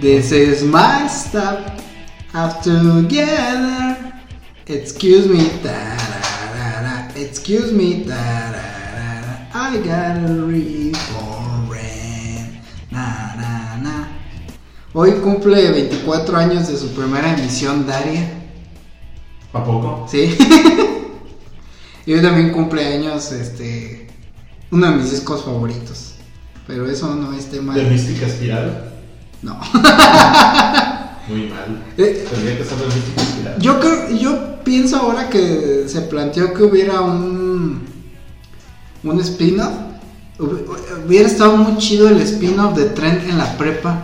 This is my stop. Up together. Excuse me. tararara, Excuse me. I got a ring for rent. Na, na, na. Hoy cumple 24 años de su primera emisión Daria. ¿A poco? Sí. y hoy también cumple años este uno de mis discos favoritos. Pero eso no es tema ¿De Mística Espiral? No. Muy mal. Eh, Tendría que Espiral. Yo creo, yo pienso ahora que se planteó que hubiera un un spin-off. hub- Hubiera estado muy chido el spin-off de Trent en la prepa.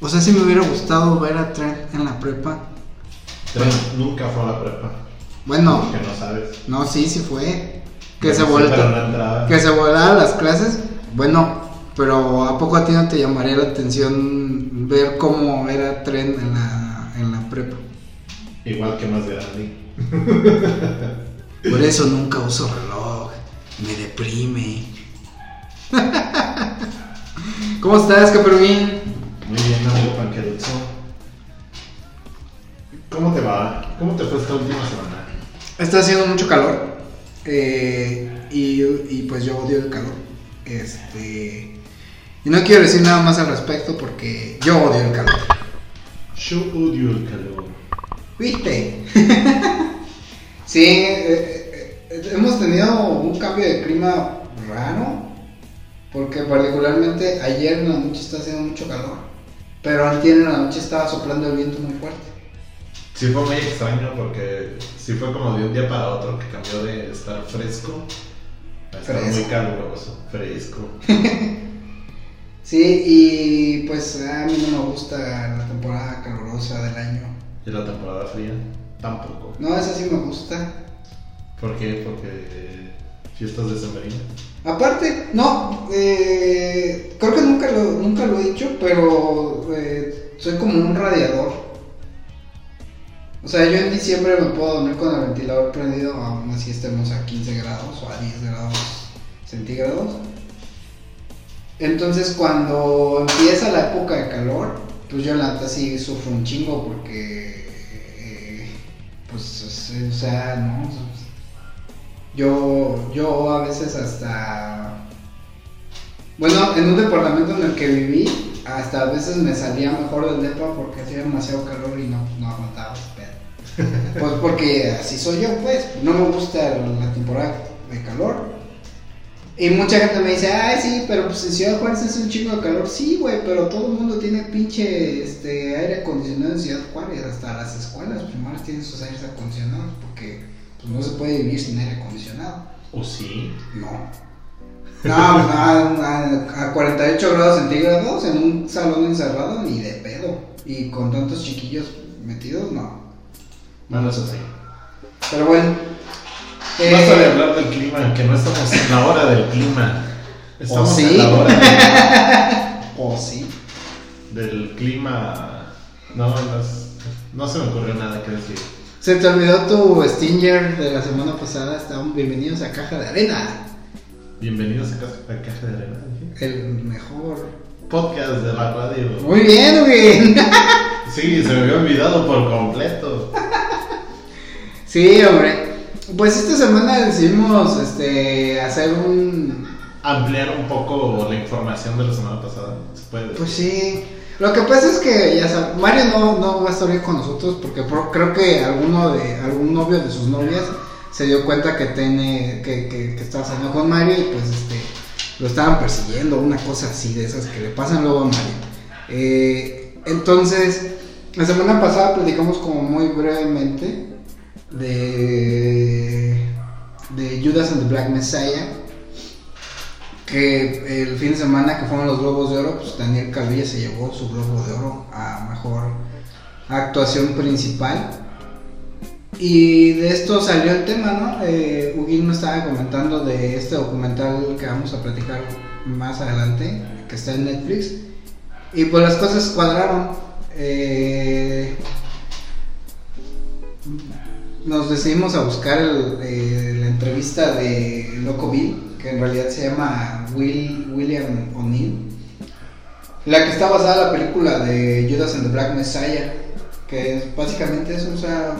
O sea, si me hubiera gustado ver a Trent en la prepa. Trent nunca fue a la prepa. Bueno, Que no sabes. no, sí, sí fue. Que se volta, que se volaran las clases. Bueno, pero ¿a poco a ti no te llamaría la atención ver cómo era Trent en la, en la prepa? Igual que más grande. Por eso nunca uso reloj. Me deprime. ¿Cómo estás, Capermín? Muy bien, amigo Panquerucho. ¿Cómo te va? ¿Cómo te fue esta última semana? Está haciendo mucho calor. eh, y, y pues yo odio el calor. Este. Y no quiero decir nada más al respecto porque yo odio el calor. Yo odio el calor. ¿Viste? sí, eh, eh, hemos tenido un cambio de clima raro. Porque particularmente ayer en la noche está haciendo mucho calor. Pero antier en la noche estaba soplando el viento muy fuerte. Sí fue muy extraño porque sí fue como de un día para otro que cambió de estar fresco a estar Fresco. muy caluroso, fresco. Sí, y pues a mí no me gusta la temporada calurosa del año. Y la temporada fría tampoco. No, esa sí me gusta. ¿Por qué? Porque fiestas de Sembrina. Aparte, no, eh, creo que nunca lo, nunca lo he dicho, pero eh, soy como un radiador. O sea, yo en diciembre me puedo dormir con el ventilador prendido, aún así estemos a 15 grados o a 10 grados centígrados. Entonces, cuando empieza la época de calor, pues yo la neta sí sufro un chingo porque, eh, pues, o sea, no. Yo, yo a veces hasta, bueno, en un departamento en el que viví, hasta a veces me salía mejor del depa porque hacía demasiado calor y no, no aguantaba. Pues porque así soy yo, pues, no me gusta la temporada de calor. Y mucha gente me dice, ay, sí, pero pues en Ciudad Juárez es un chingo de calor. Sí, güey, pero todo el mundo tiene pinche este, aire acondicionado en Ciudad Juárez. Hasta las escuelas primarias tienen sus aires acondicionados porque pues, no se puede vivir sin aire acondicionado. ¿O sí? No. No, a, a- a 48 grados centígrados en un salón encerrado ni de pedo. Y con tantos chiquillos metidos, no. Bueno, eso sí. Pero bueno. Basta eh, de hablar del clima, que no estamos en la hora del clima. Estamos sí? en la hora O sí. del clima. No, no, no se me ocurrió nada que decir. Se te olvidó tu Stinger de la semana pasada. Estaban bienvenidos a Caja de Arena. Bienvenidos a, Ca- a Caja de Arena. El mejor. Podcast de la radio. Muy bien, güey. Sí, se me había olvidado por completo. Sí, hombre. Pues esta semana decidimos este, hacer un. Ampliar un poco la información de la semana pasada. ¿Se puede decir? Pues sí. Lo que pasa es que ya sabes, Mario no, no va a estar hoy con nosotros porque por- creo que alguno de algún novio de sus novias se dio cuenta que tiene que, que, que estaba saliendo con Mario y pues este lo estaban persiguiendo, una cosa así de esas que le pasan luego a Mario. Eh, entonces, la semana pasada platicamos como muy brevemente de, de Judas and the Black Messiah. Que el fin de semana que fueron los Globos de Oro, pues Daniel Calvilla se llevó su Globo de Oro a mejor actuación principal. Y de esto salió el tema, ¿no? Eh, me estaba comentando de este documental que vamos a platicar más adelante, que está en Netflix. Y pues las cosas cuadraron. Eh, nos decidimos a buscar eh, la entrevista de Loco Bill, que en realidad se llama Will, William O'Neill. La que está basada en la película de Judas and the Black Messiah, que básicamente eso, o sea...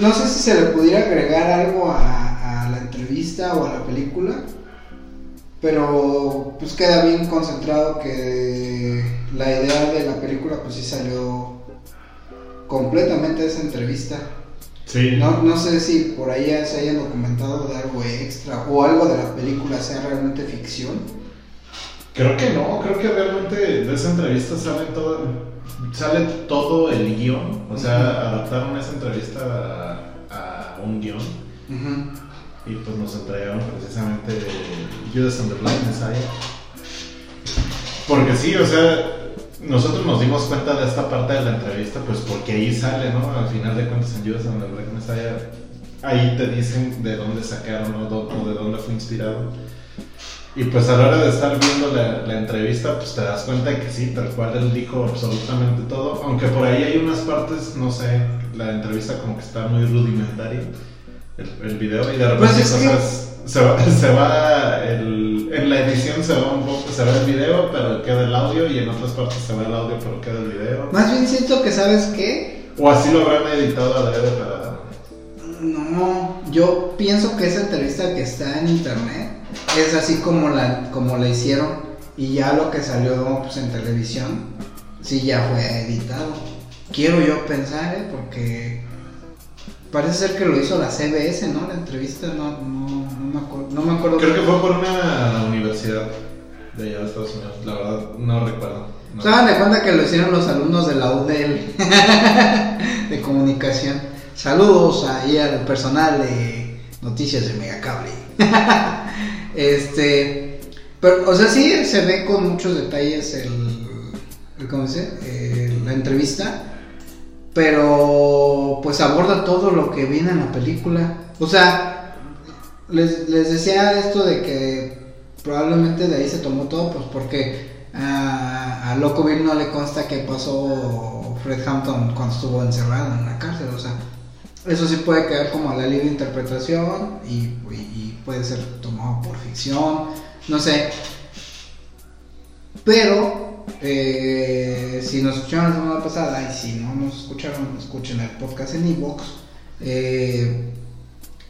No sé si se le pudiera agregar algo a, a la entrevista o a la película, pero pues queda bien concentrado que la idea de la película pues sí salió completamente esa entrevista. Sí. No, no sé si por ahí ya se hayan documentado de algo extra o algo de la película sea realmente ficción. Creo que no, creo que realmente de esa entrevista sale todo, sale todo el guion. O sea, adaptaron esa entrevista a, a un guion y pues nos entregaron precisamente Judas and the Black Messiah. Porque sí, o sea, nosotros nos dimos cuenta de esta parte de la entrevista, pues porque ahí sale, ¿no? Al final de cuentas en Judas and the Black Messiah, ahí te dicen de dónde sacaron o de dónde fue inspirado. Y pues a la hora de estar viendo la, la entrevista, pues te das cuenta de que sí, tal cual él dijo absolutamente todo. Aunque por ahí hay unas partes, no sé, la entrevista como que está muy rudimentaria, el, el video, y de repente Pues es que- se va, se va el, en la edición se va un poco, se va el video, pero queda el audio, y en otras partes se va el audio, pero queda el video. Más bien siento que, ¿sabes qué? O así lo habrán editado adrede para... No, yo pienso que esa entrevista que está en internet es así como la, como la hicieron y ya lo que salió pues, en televisión, sí ya fue editado. Quiero yo pensar, ¿eh? porque parece ser que lo hizo la CBS, ¿no? La entrevista, no me acuerdo. No me acuerdo Creo que fue por una universidad de allá de Estados Unidos, la verdad no recuerdo. No. ¿Se dan de cuenta que lo hicieron los alumnos de la UDEL de comunicación? Saludos ahí al personal de noticias de Megacable. este, pero, o sea, sí se ve con muchos detalles el, el ¿cómo dice? Eh, la entrevista, pero pues aborda todo lo que viene en la película. O sea, les, les decía esto de que probablemente de ahí se tomó todo, pues porque a, a Loco Bill no le consta que pasó Fred Hampton cuando estuvo encerrado en la cárcel, o sea, eso sí puede quedar como a la libre interpretación y, puede ser tomado por ficción, no sé. Pero, eh, si nos escucharon la semana pasada y si no nos escucharon, escuchen el podcast en Evox. Eh,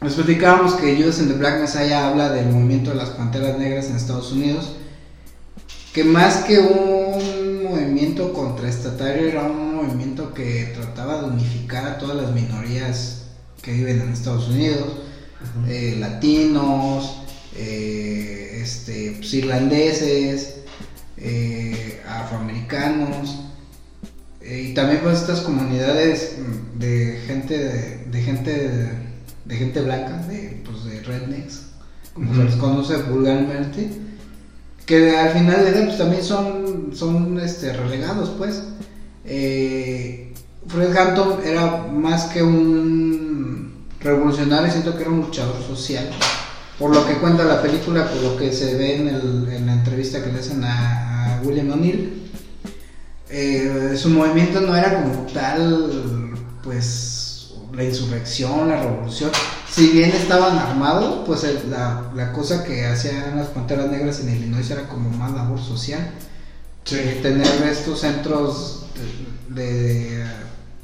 les platicábamos que Judas and the Black Messiah habla del movimiento de las panteras negras en Estados Unidos. Que más que un movimiento contraestatario, era un movimiento que trataba de unificar a todas las minorías que viven en Estados Unidos, eh, latinos, eh, este, pues, irlandeses, eh, afroamericanos, y también pues estas comunidades mm, de gente de, de gente de, de gente blanca, de, pues, de rednecks, como se les conoce vulgarmente, que al final del día pues también son, son este, relegados pues. Eh, Fred Hampton era más que un revolucionario, siento que era un luchador social. Por lo que cuenta la película, por lo que se ve en, el- en la entrevista que le hacen a, a William O'Neill, eh, su movimiento no era como tal, pues, la insurrección, la revolución. Si bien estaban armados, pues el- la, la cosa que hacían las Panteras Negras en Illinois era como más labor social. Sí. Eh, tener estos centros de, de,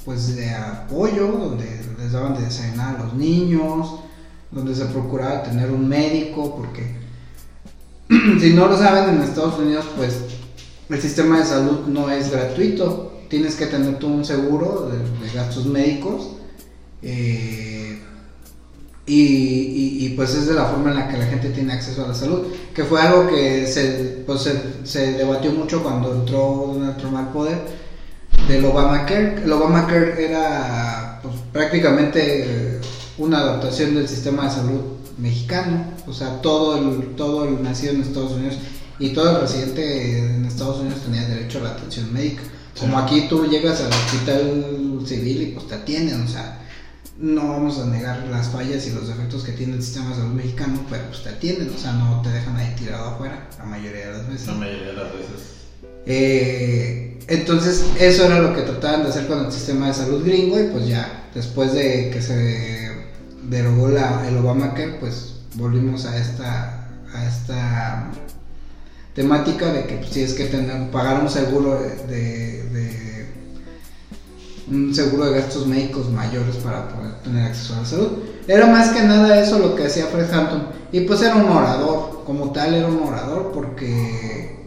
pues de apoyo donde les daban de desayunar a los niños donde se procuraba tener un médico porque si no lo saben en Estados Unidos pues el sistema de salud no es gratuito tienes que tener tú un seguro de, de gastos médicos eh, y, y- y, pues es de la forma en la que la gente tiene acceso a la salud, que fue algo que se, pues, se, se debatió mucho cuando entró Donald Trump al poder del Obamacare. El Obamacare era pues, prácticamente una adaptación del sistema de salud mexicano, o sea, todo el, todo el nacido en Estados Unidos y todo el residente en Estados Unidos tenía derecho a la atención médica. Como aquí tú llegas al hospital civil y pues te atienden, o sea, no vamos a negar las fallas y los defectos que tiene el sistema de salud mexicano, pero pues te atienden, o sea, no te dejan ahí tirado afuera la mayoría de las veces. La mayoría de las veces. Eh, entonces, eso era lo que trataban de hacer con el sistema de salud gringo y pues ya, después de que se derogó la, el Obamacare, pues volvimos a esta, a esta temática de que pues, tienes que tener, pagar un seguro de, de, un seguro de gastos médicos mayores para poder tener acceso a la salud. Era más que nada eso lo que hacía Fred Hampton. Y pues era un orador, como tal era un orador porque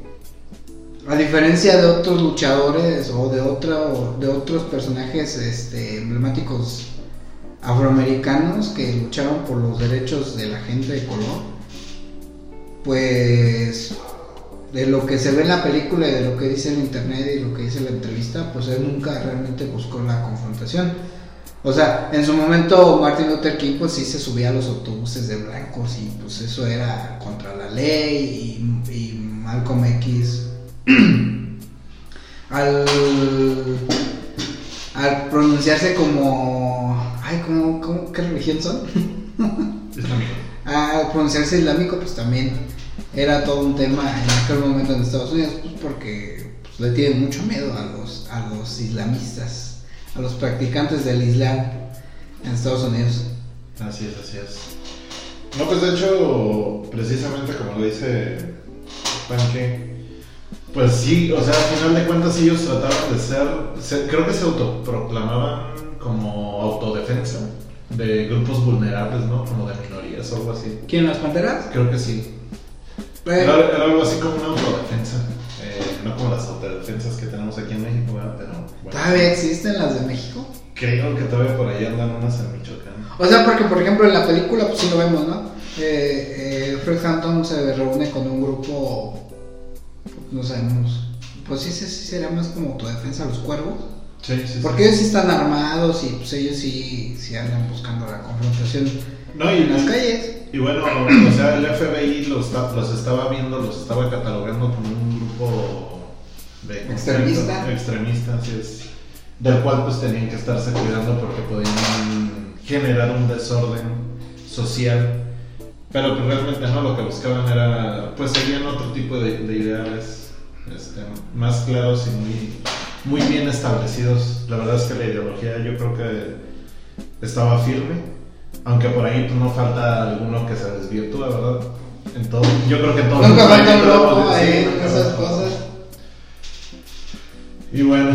a diferencia de otros luchadores o de de otros personajes este, emblemáticos afroamericanos que lucharon por los derechos de la gente de color, pues de lo que se ve en la película y de lo que dice en internet y lo que dice en la entrevista, pues él nunca realmente buscó la confrontación. O sea, en su momento Martin Luther King pues sí se subía a los autobuses de blancos y pues eso era contra la ley y, y Malcolm X al, al pronunciarse como... Ay, ¿cómo, cómo, ¿qué religión son? Islámico. al pronunciarse islámico pues también era todo un tema en aquel momento en Estados Unidos pues porque pues, le tienen mucho miedo a los, a los islamistas, a los practicantes del Islam en Estados Unidos. Así es, así es. No, pues de hecho, precisamente como lo dice Panque, pues sí, o sea, al final de cuentas ellos trataban de ser, se- creo que se autoproclamaban como autodefensa de grupos vulnerables, ¿no? Como de minorías o algo así. ¿Quién las panteras? Creo que sí. Eh, Era, era algo así como una autodefensa, eh, no como las autodefensas que tenemos aquí en México, ¿verdad? Pero bueno, ¿Todavía existen las de México? creo que todavía por ahí andan unas en Michoacán. O sea, porque por ejemplo en la película pues sí lo vemos, ¿no? Eh, eh, Fred Hampton se reúne con un grupo, no sabemos, pues sí, sí, sí sería más como autodefensa los cuervos. Sí, sí, sí. Porque ellos sí están armados y pues ellos sí, sí andan buscando la confrontación No, y, en las calles. y bueno, o sea, el FBI los, los estaba viendo, los estaba catalogando como un grupo de Extremista. extremista, así es, del cual pues tenían que estarse cuidando porque podían generar un desorden social. Pero pues realmente no, lo que buscaban era, pues seguían otro tipo de, de ideales este, más claros y muy, muy bien establecidos. La verdad es que la ideología yo creo que estaba firme, aunque por ahí no falta alguno que se desvirtúa, ¿verdad? En todo, yo creo que en todo Nunca falta un loco ahí esas cosas. Y bueno,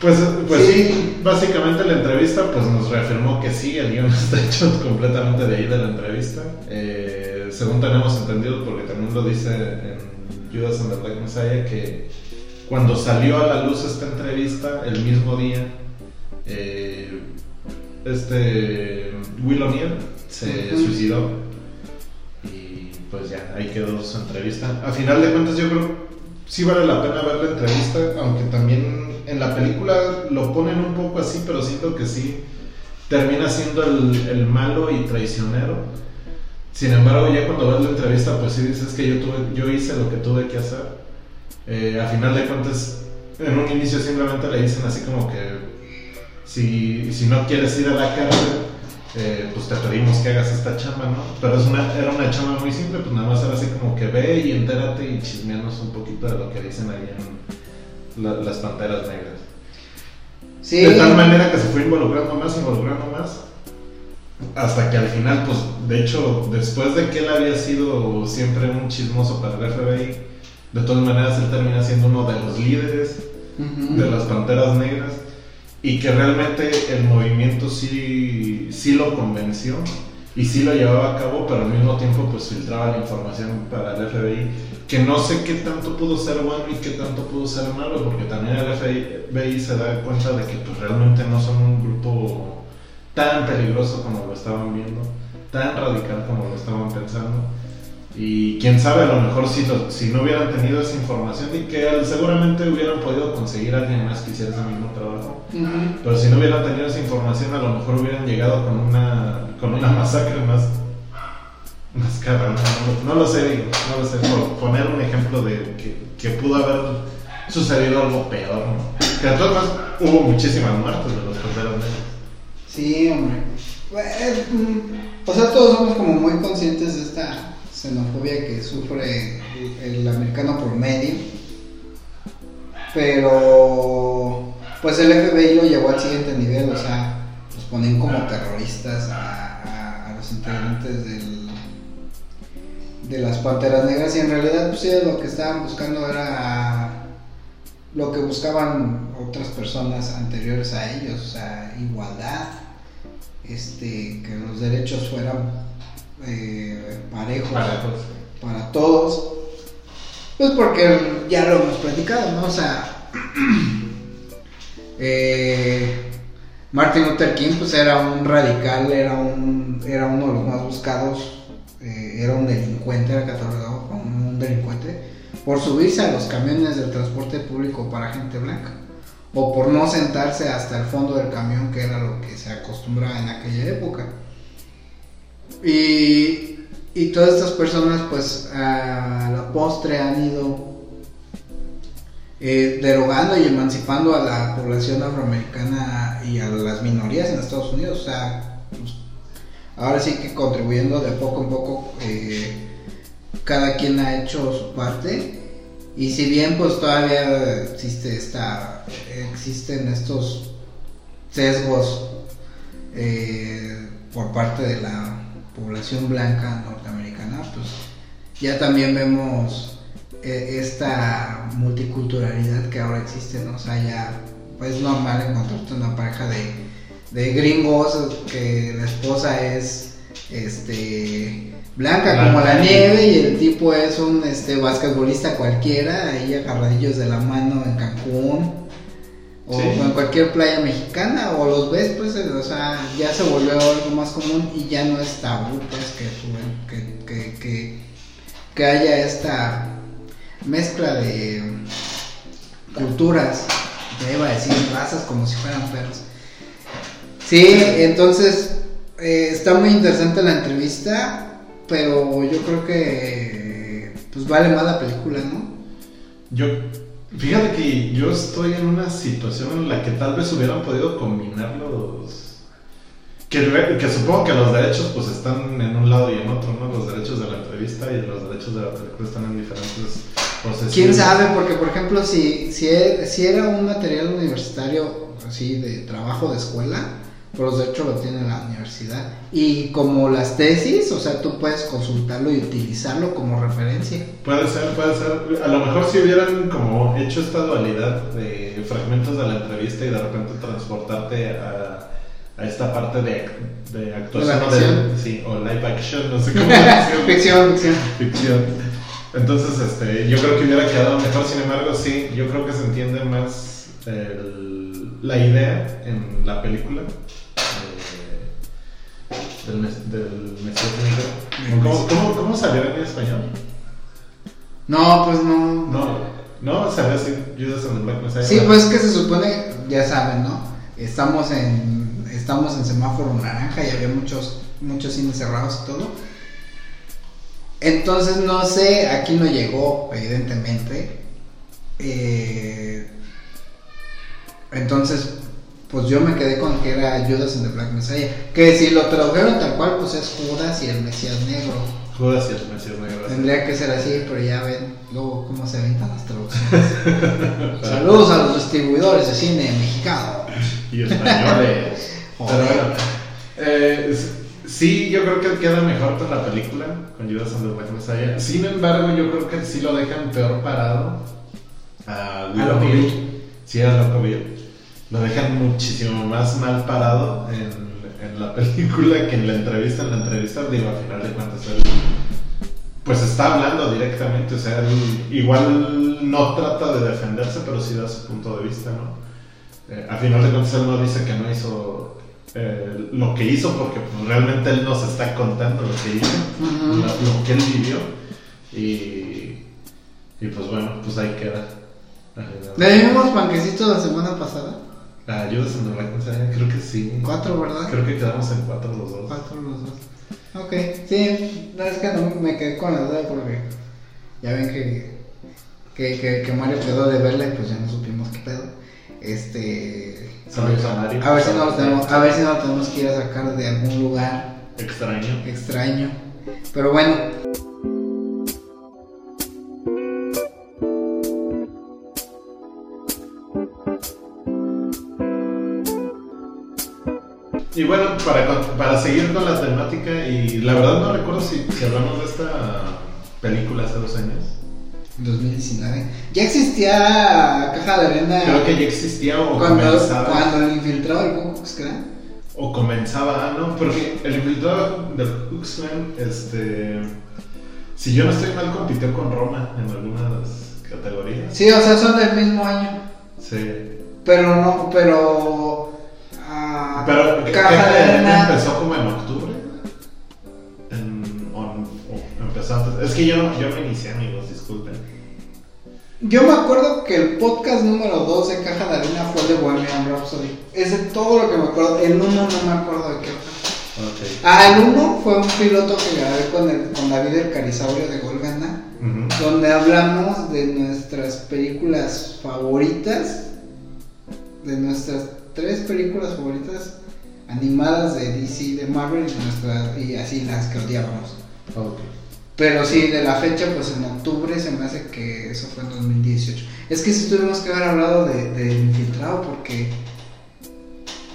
pues, pues sí. Sí. básicamente la entrevista pues nos reafirmó que sí, el guion está hecho completamente de ahí de la entrevista. Eh, según tenemos entendido, porque también lo dice en Judas and the Black Messiah, que cuando salió a la luz esta entrevista, el mismo día, eh, este Will O'Neill se suicidó. Y pues ya, ahí quedó su entrevista. A final de cuentas, yo creo sí vale la pena ver la entrevista, aunque también en la película lo ponen un poco así, pero siento que sí termina siendo el, el malo y traicionero. Sin embargo, ya cuando ves la entrevista, pues sí dices que yo, tuve, yo hice lo que tuve que hacer. Eh, a final de cuentas, en un inicio simplemente le dicen así como que si, si no quieres ir a la cárcel, eh, pues te pedimos que hagas esta chamba, ¿no? Pero es una, era una chamba muy simple, pues nada más era así como que ve y entérate y chismeanos un poquito de lo que dicen ahí en la- las panteras negras. Sí. De tal manera que se fue involucrando más, involucrando más, hasta que al final, pues de hecho, después de que él había sido siempre un chismoso para el FBI, de todas maneras él termina siendo uno de los líderes de las Panteras Negras y que realmente el movimiento sí, sí lo convenció y sí lo llevaba a cabo, pero al mismo tiempo pues filtraba la información para el FBI, que no sé qué tanto pudo ser bueno y qué tanto pudo ser malo, porque también el FBI se da cuenta de que pues realmente no son un grupo tan peligroso como lo estaban viendo, tan radical como lo estaban pensando. Y quién sabe, a lo mejor si, lo- si no hubieran tenido esa información y que seguramente hubieran podido conseguir a alguien más que hiciera ese mismo trabajo. Pero si no hubieran tenido esa información, a lo mejor hubieran llegado con una, con una masacre más, más cara. No, no lo sé, digo, no lo sé. Por poner un ejemplo de que, que pudo haber sucedido algo peor. ¿no? Que de todas maneras hubo muchísimas muertes de los panteras. Sí, hombre. Eh, mm, O sea, todos somos como muy conscientes de esta xenofobia que sufre el, americano promedio. Pero, pues el FBI lo llevó al siguiente nivel, o sea, los ponen como terroristas a los integrantes del, de las Panteras Negras y en realidad pues ellos lo que estaban buscando era lo que buscaban otras personas anteriores a ellos, o sea, igualdad, este, que los derechos fueran eh, parejos, para todos. Pues porque ya lo hemos platicado, ¿no? O sea, eh, Martin Luther King pues era un radical, era un era uno de los más buscados, eh, era un delincuente, era catalogado como un delincuente por subirse a los camiones del transporte público para gente blanca o por no sentarse hasta el fondo del camión que era lo que se acostumbraba en aquella época. Y, y todas estas personas pues a la postre han ido eh, derogando y emancipando a la población afroamericana y a las minorías en Estados Unidos. O sea, pues, ahora sí que contribuyendo de poco en poco, eh, cada quien ha hecho su parte. Y si bien pues todavía existe esta, existen estos sesgos eh, por parte de la población blanca norteamericana, pues ya también vemos eh, esta multiculturalidad que ahora existe, ¿no? O sea, ya pues, es normal encontrarte una pareja de, de gringos que la esposa es este blanca como la nieve y el tipo es un este basquetbolista cualquiera, ahí agarradillos de la mano en Cancún o Sí. en cualquier playa mexicana o los ves pues eh, o sea ya se volvió algo más común y ya no es tabú pues que, que, que, que, que haya esta mezcla de culturas ya iba a decir razas como si fueran perros sí entonces eh, está muy interesante la entrevista pero yo creo que pues vale más la película no Yo, fíjate que yo estoy en una situación en la que tal vez hubieran podido combinar los... Que, supongo que los derechos pues están en un lado y en otro, ¿no? Los derechos de la entrevista y los derechos de la película están en diferentes procesos. ¿Quién sabe? Porque, por ejemplo, si, si, e- si era un material universitario, así, de trabajo de escuela, pues los derechos lo tiene la universidad. Y como las tesis, o sea, tú puedes consultarlo y utilizarlo como referencia. Puede ser, puede ser. A lo mejor si hubieran como hecho esta dualidad de fragmentos de la entrevista y de repente transportarte a, a esta parte de, de actuación De la o de- ficción. sí, o live action, no sé cómo ficción, ficción. ficción. Entonces, este, yo creo que hubiera quedado mejor, sin embargo, sí, yo creo que se entiende más el- la idea en la película del, mes- del Mesías Negro. ¿Cómo, cómo, cómo salió en español? No, pues no. No, no, salió así, Judas and the Black Messiah. Sí, pues que se supone, ya saben, ¿no? Estamos en, estamos en semáforo naranja y había muchos, muchos cines cerrados y todo. Entonces, no sé, aquí no llegó, evidentemente. Eh, entonces, pues yo me quedé con que era Judas and the Black Messiah. Que si lo tradujeron tal cual, pues es Judas y el Mesías Negro. Judas y el Mesías Negro. Tendría que ser así, pero ya ven luego cómo se aventan las traducciones. Saludos a los distribuidores de cine mexicano. y españoles. Pero bueno, eh, sí, yo creo que queda mejor con la película, con Judas and the Black Messiah. Sin embargo, yo creo que sí lo dejan peor parado a Will Loco Bill. Bill. Sí, a Bill. Lo dejan muchísimo más mal parado en, en la película que en la entrevista. En la entrevista, digo, al final de cuentas, él pues está hablando directamente, o sea, él igual no trata de defenderse, pero sí da su punto de vista, ¿no? Eh, a final de cuentas él no dice que no hizo eh, lo que hizo porque pues, realmente él nos está contando lo que hizo, lo, lo que él vivió y, y pues bueno, pues ahí queda. ¿Le dimos panquecitos la semana pasada? Ayudas en Black Messiah, creo que sí. Cuatro, ¿verdad? Creo que quedamos en cuatro los dos. Cuatro los dos. Ok, sí, no, es que no me quedé con la duda porque ya ven que, que, que, que Mario quedó de verla y pues ya no supimos qué pedo. Este. Saludos a Mario. A ver si no lo tenemos, a ver si no lo tenemos que ir a sacar de algún lugar Extraño. extraño. Pero bueno, Y bueno, para, para seguir con la temática, y la verdad no recuerdo si, si hablamos de esta película hace dos años. 2019. Ya existía Caja de Arena. Creo que ya existía o cuando, comenzaba. cuando el infiltrado del Ku. O comenzaba, ¿no? Porque el infiltrado del Ku este. Si yo no estoy mal, compitió con Roma en algunas categorías. Sí, o sea, son del mismo año. Sí. Pero no, pero. Pero Caja de Arena. empezó como en octubre. En, o- o empezó antes. Es que yo, yo me inicié, amigos, disculpen. Yo me acuerdo que el podcast número 2 de Caja de Arena fue el de Bohemian Rhapsody. Es de todo lo que me acuerdo. El 1 no me acuerdo de qué fue. Ah, el 1 fue un piloto que grabé con, el, con David el Carisaurio de Golgana. Donde hablamos de nuestras películas favoritas, de nuestras tres películas favoritas animadas de DC, de Marvel y, nuestras, y así las que odiábamos. Pero sí, de la fecha, pues en octubre se me hace que eso fue en 2018. Es que sí tuvimos que haber hablado de, de Infiltrado porque...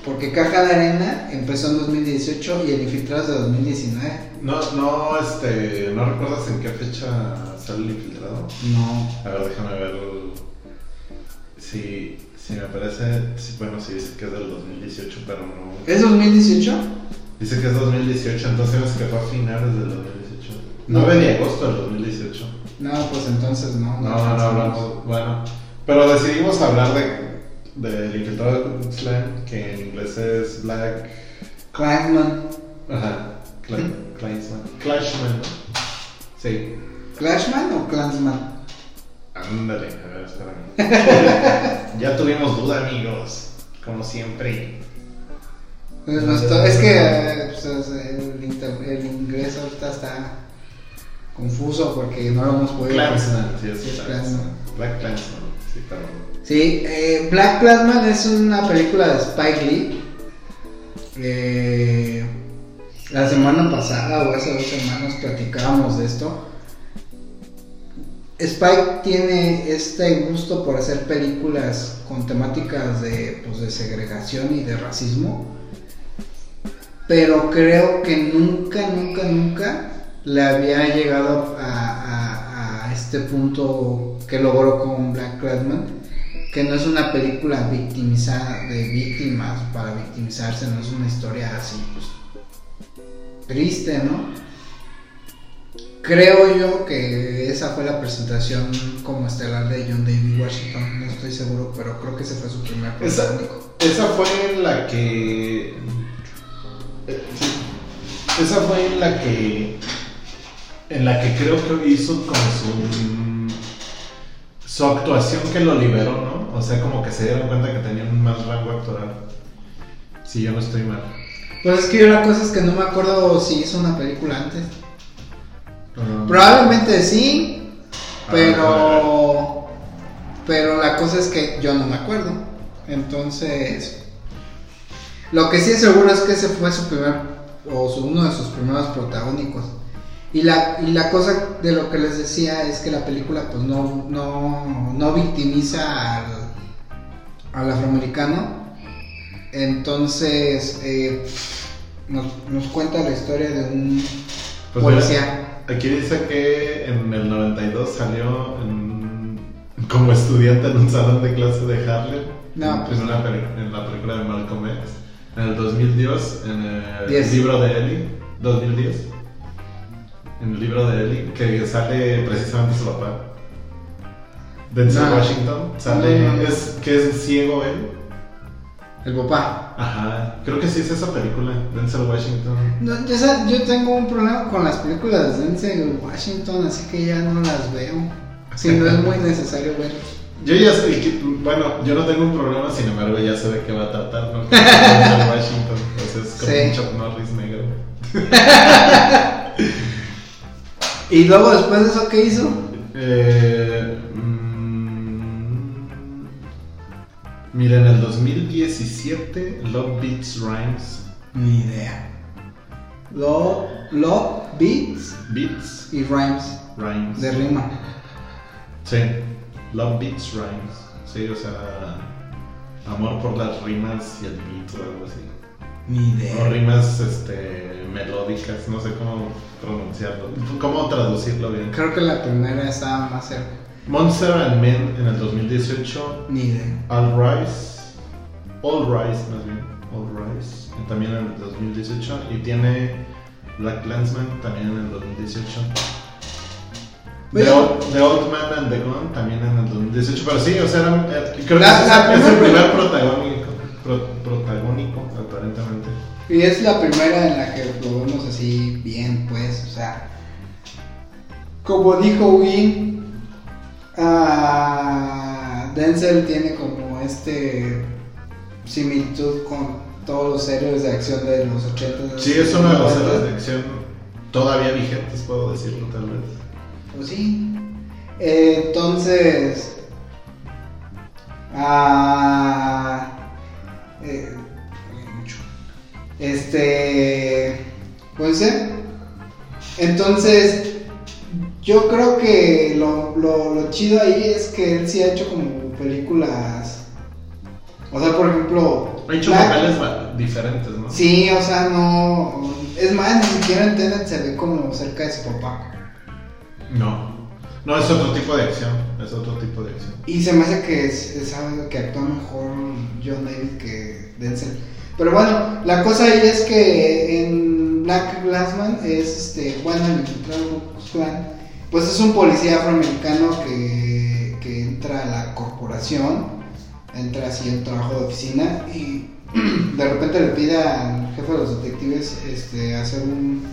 Porque Caja de Arena empezó en 2018 y el Infiltrado es de 2019. No, no, este, ¿no recuerdas en qué fecha sale el infiltrado? No. A ver, déjame ver. Si, si me parece, sí, bueno, sí dice que es del 2018, pero no. ¿Es 2018? Dice que es 2018, entonces es que fue a finales del 2018. No. 9 de agosto del 2018. No, pues entonces no. No, no, no hablamos. Bueno, pero decidimos hablar de del infiltrado de Klux Klan, que en inglés es Black. Clansman. Ajá, Cla- Klansman. Clashman, ¿no? Sí. ¿Clashman o Clansman? Ándale, a ver, espérame. ya tuvimos duda, amigos. Como siempre. Pues no está- es que eh, pues, es, el, inter- el inglés ahorita está confuso porque no lo hemos podido. Clansman, sí, es. Klansman. Black Klansman, sí, perdón. Sí, eh, Black Clansman es una película de Spike Lee. Eh, la semana pasada o hace dos semanas platicábamos de esto. Spike tiene este gusto por hacer películas con temáticas de, pues, de segregación y de racismo. Pero creo que nunca, nunca, nunca le había llegado a, este punto que logró con Black Clansman que no es una película victimizada de víctimas para victimizarse, no es una historia así pues triste, ¿no? Creo yo que esa fue la presentación como estelar de John David Washington, no estoy seguro, pero creo que ese fue su primer Esa, esa fue en la que. eh. Esa fue en la que. En la que creo que hizo como su. Su actuación que lo liberó, ¿no? O sea, como que se dieron cuenta que tenían más rango actoral. Si yo no estoy mal. Pues es que yo la cosa es que no me acuerdo si hizo una película antes. Probablemente sí, Ah, pero pero la cosa es que yo no me acuerdo. Entonces, lo que sí es seguro es que ese fue su primer o su- uno de sus primeros protagónicos. Y la, y la cosa de lo que les decía es que la película pues no, no, no victimiza al, al afroamericano. Entonces eh, nos, nos cuenta la historia de un Pues mira, policía. Aquí dice que en el 92 salió en- como estudiante en un salón de clase de Harlem. No, en, pues en una en la película de Malcolm X. En el 2010, en el libro de Ellie. 2010. En el libro de Ellie, que sale precisamente su papá. Denzel No. Washington. Sale, no. Es, que es ciego él. El papá. Ajá, creo que sí es esa película, Denzel Washington. No, yo, sa- yo tengo un problema con las películas de Denzel Washington, así que ya no las veo. Si no es muy necesario verlas. Yo ya sé que, bueno, yo no tengo un problema, sin embargo ya sé de qué va a tratar, ¿no? Denzel Washington, sea, es como Sí. un Chuck Norris negro. ¿Y luego después de eso qué hizo? Eh, mira, en el 2017, Love Beats Rhymes. Ni idea. Love, Love, Beats Beats y Rhymes. Rhymes. De rima. Sí, Love Beats Rhymes. Sí, o sea, amor por las rimas y el beat o algo así. Ni O idea. rimas este, melódicas, no sé cómo pronunciarlo. ¿Cómo traducirlo bien? Creo que la primera estaba más cerca. Monster and Men en el 2018. Ni idea. All Rise. All Rise, más bien. All Rise. También en el 2018. Y tiene Black Clansman también en el 2018. The Old, The Old Man and the Gun también en el 2018. Pero sí, o sea, era- era- creo La- que la es, es el primer protagónico, pro- protagónico, aparentemente. Y es la primera en la que lo vemos así bien, pues, o sea. Como dijo Win, ah, Denzel tiene como este similitud con todos los héroes de acción de los 80. Sí, es uno de los 90. héroes de acción todavía vigentes, puedo decirlo tal vez. Pues sí. Eh, entonces. Ah. eh. Este. Pues eh, Entonces. Yo creo que lo, lo, lo chido ahí es que él sí ha hecho como películas. O sea, por ejemplo. Ha hecho Black- papeles diferentes, ¿no? Sí, o sea, no. Es más, ni siquiera en Tenet se ve como cerca de su papá. No. No, es otro tipo de acción. Es otro tipo de acción. Y se me hace que es, es algo que actúa mejor John David que Denzel. Pero bueno, la cosa ahí es que en Black Glassman es este, bueno, el pues es un policía afroamericano que, que entra a la corporación, entra así en trabajo de oficina y de repente le pide al jefe de los detectives este, hacer un,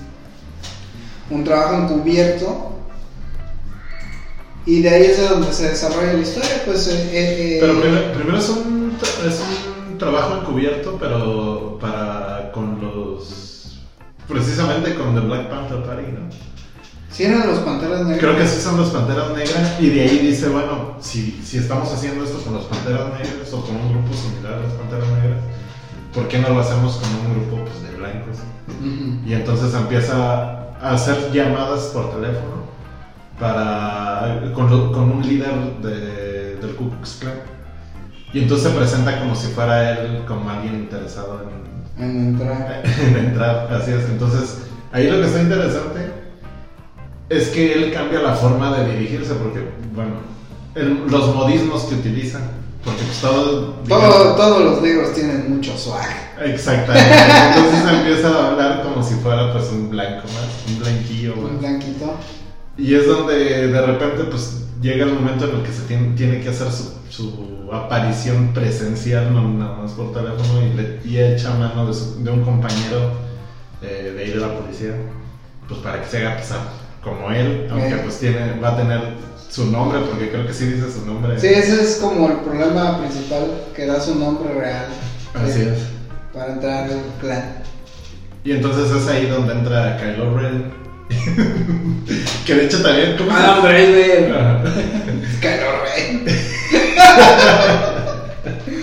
un trabajo encubierto y de ahí es de donde se desarrolla la historia, pues... eh, eh, Pero primero, primero es, un, es un trabajo encubierto, pero para con los. Precisamente con The Black Panther Party, ¿no? Sí eran los Panteras Negras. Creo que sí son los Panteras Negras. Y de ahí dice: bueno, si, si estamos haciendo esto con los Panteras Negras o con un grupo similar a los Panteras Negras, ¿por qué no lo hacemos con un grupo pues, de blancos? Ujú. Y entonces empieza a hacer llamadas por teléfono para, con, lo- con un líder de- del Ku Klux Klan. Y entonces se presenta como si fuera él como alguien interesado en, En entrar. en entrar. Así es. Entonces, ahí lo que está interesante es que él cambia la forma de dirigirse porque, bueno, el- los modismos que utiliza. Porque pues todo... Todo- todos los negros tienen mucho swag. Exactamente. Entonces empieza a hablar como si fuera pues un blanco más, un blanquillo más. Un blanquito. Y es donde de repente pues llega el momento en el que se tiene, tiene que hacer su, su aparición presencial, no nada más por teléfono, y, le, y echa mano de, su- de un compañero eh, de ahí de la policía, pues para que se haga pasar como él, aunque Eh. pues tiene, va a tener su nombre, porque creo que sí dice su nombre. Sí, ese es como el problema principal que da su nombre real. Así eh, es. Para entrar al clan. Y entonces es ahí donde entra Kylo Ren. que de hecho también... ¿cómo se- Adam Driver. Ajá. Kylo Ren.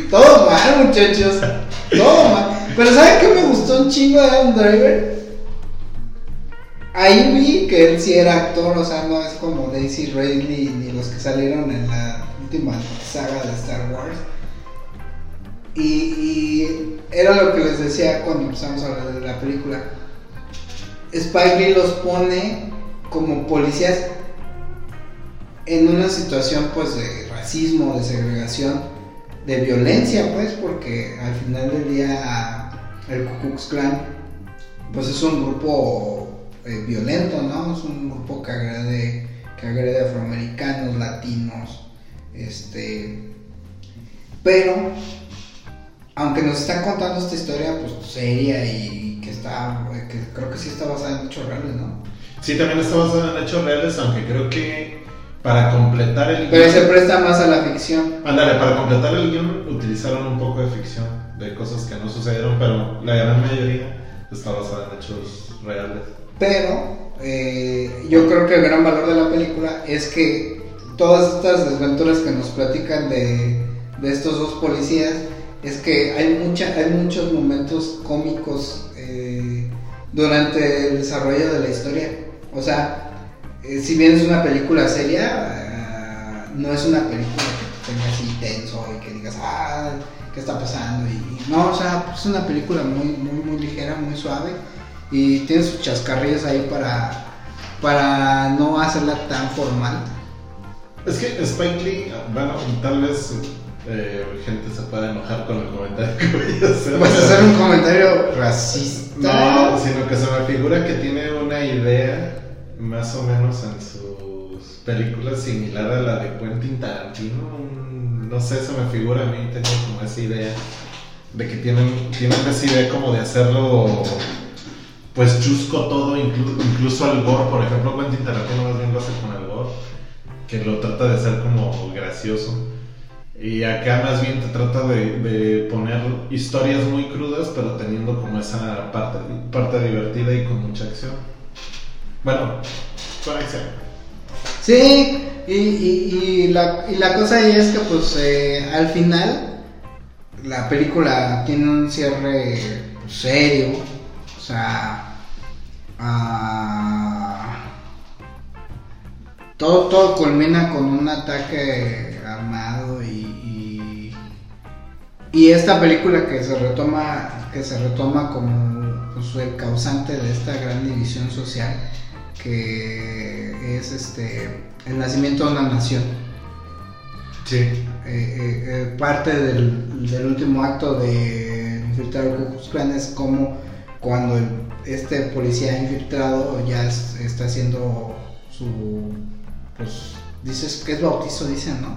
Todo mal, muchachos. Todo mal. Pero ¿saben qué me gustó un chingo de Adam Driver? Ahí vi que él sí era actor, o sea, no es como Daisy Ridley ni los que salieron en la última saga de Star Wars. Y, era lo que les decía cuando empezamos a hablar de la película. Spike Lee los pone como policías en una situación pues de racismo, de segregación, de violencia pues, porque al final del día el Ku Klux Klan pues es un grupo eh, violento, ¿no? Es un grupo que agrede, que agrede afroamericanos, latinos, este... Pero, aunque nos están contando esta historia pues seria y que está, que creo que sí está basada en hechos reales, ¿no? Sí, también está basado en hechos reales, aunque creo que para completar el Pero guión- se presta más a la ficción. Ándale, para completar el guion utilizaron un poco de ficción, de cosas que no sucedieron, pero la gran mayoría está basada en hechos reales. Pero eh, yo creo que el gran valor de la película es que todas estas desventuras que nos platican de, de estos dos policías es que hay, mucha, hay muchos momentos cómicos eh, durante el desarrollo de la historia. O sea, eh, si bien es una película seria, no es una película tenga así tenso y que digas, ah, ¿qué está pasando? Y, no, o sea, es una película muy, muy, muy ligera, muy suave y tiene sus chascarrillos ahí para, para no hacerla tan formal. Es que Spike Lee, bueno, tal vez eh, gente se pueda enojar con el comentario que voy a hacer. Vas a hacer un comentario racista. No, sino que se me figura que tiene una idea más o menos en sus películas similar a la de Quentin Tarantino. No sé, se me figura a mí, tengo como esa idea de que tienen, tienen esa idea como de hacerlo pues chusco todo, inclu- incluso al gore, por ejemplo, Quentin Tarantino más bien lo con el gore, que lo trata de hacer como gracioso. Y acá más bien te trata de, de poner historias muy crudas, pero teniendo como esa parte, parte divertida y con mucha acción. Bueno, con acción. Sí, y, y, la, y la cosa es que pues eh, al final la película tiene un cierre pues, serio, o sea, ah, todo, todo culmina con un ataque armado y, y, y esta película que se retoma, que se retoma como pues, el causante de esta gran división social que es este el nacimiento de una nación. Sí. Eh, eh, eh, parte del, del último acto de infiltrar Ku Klux Klan es como cuando este policía infiltrado ya es- está haciendo su pues dices que es bautizo dicen no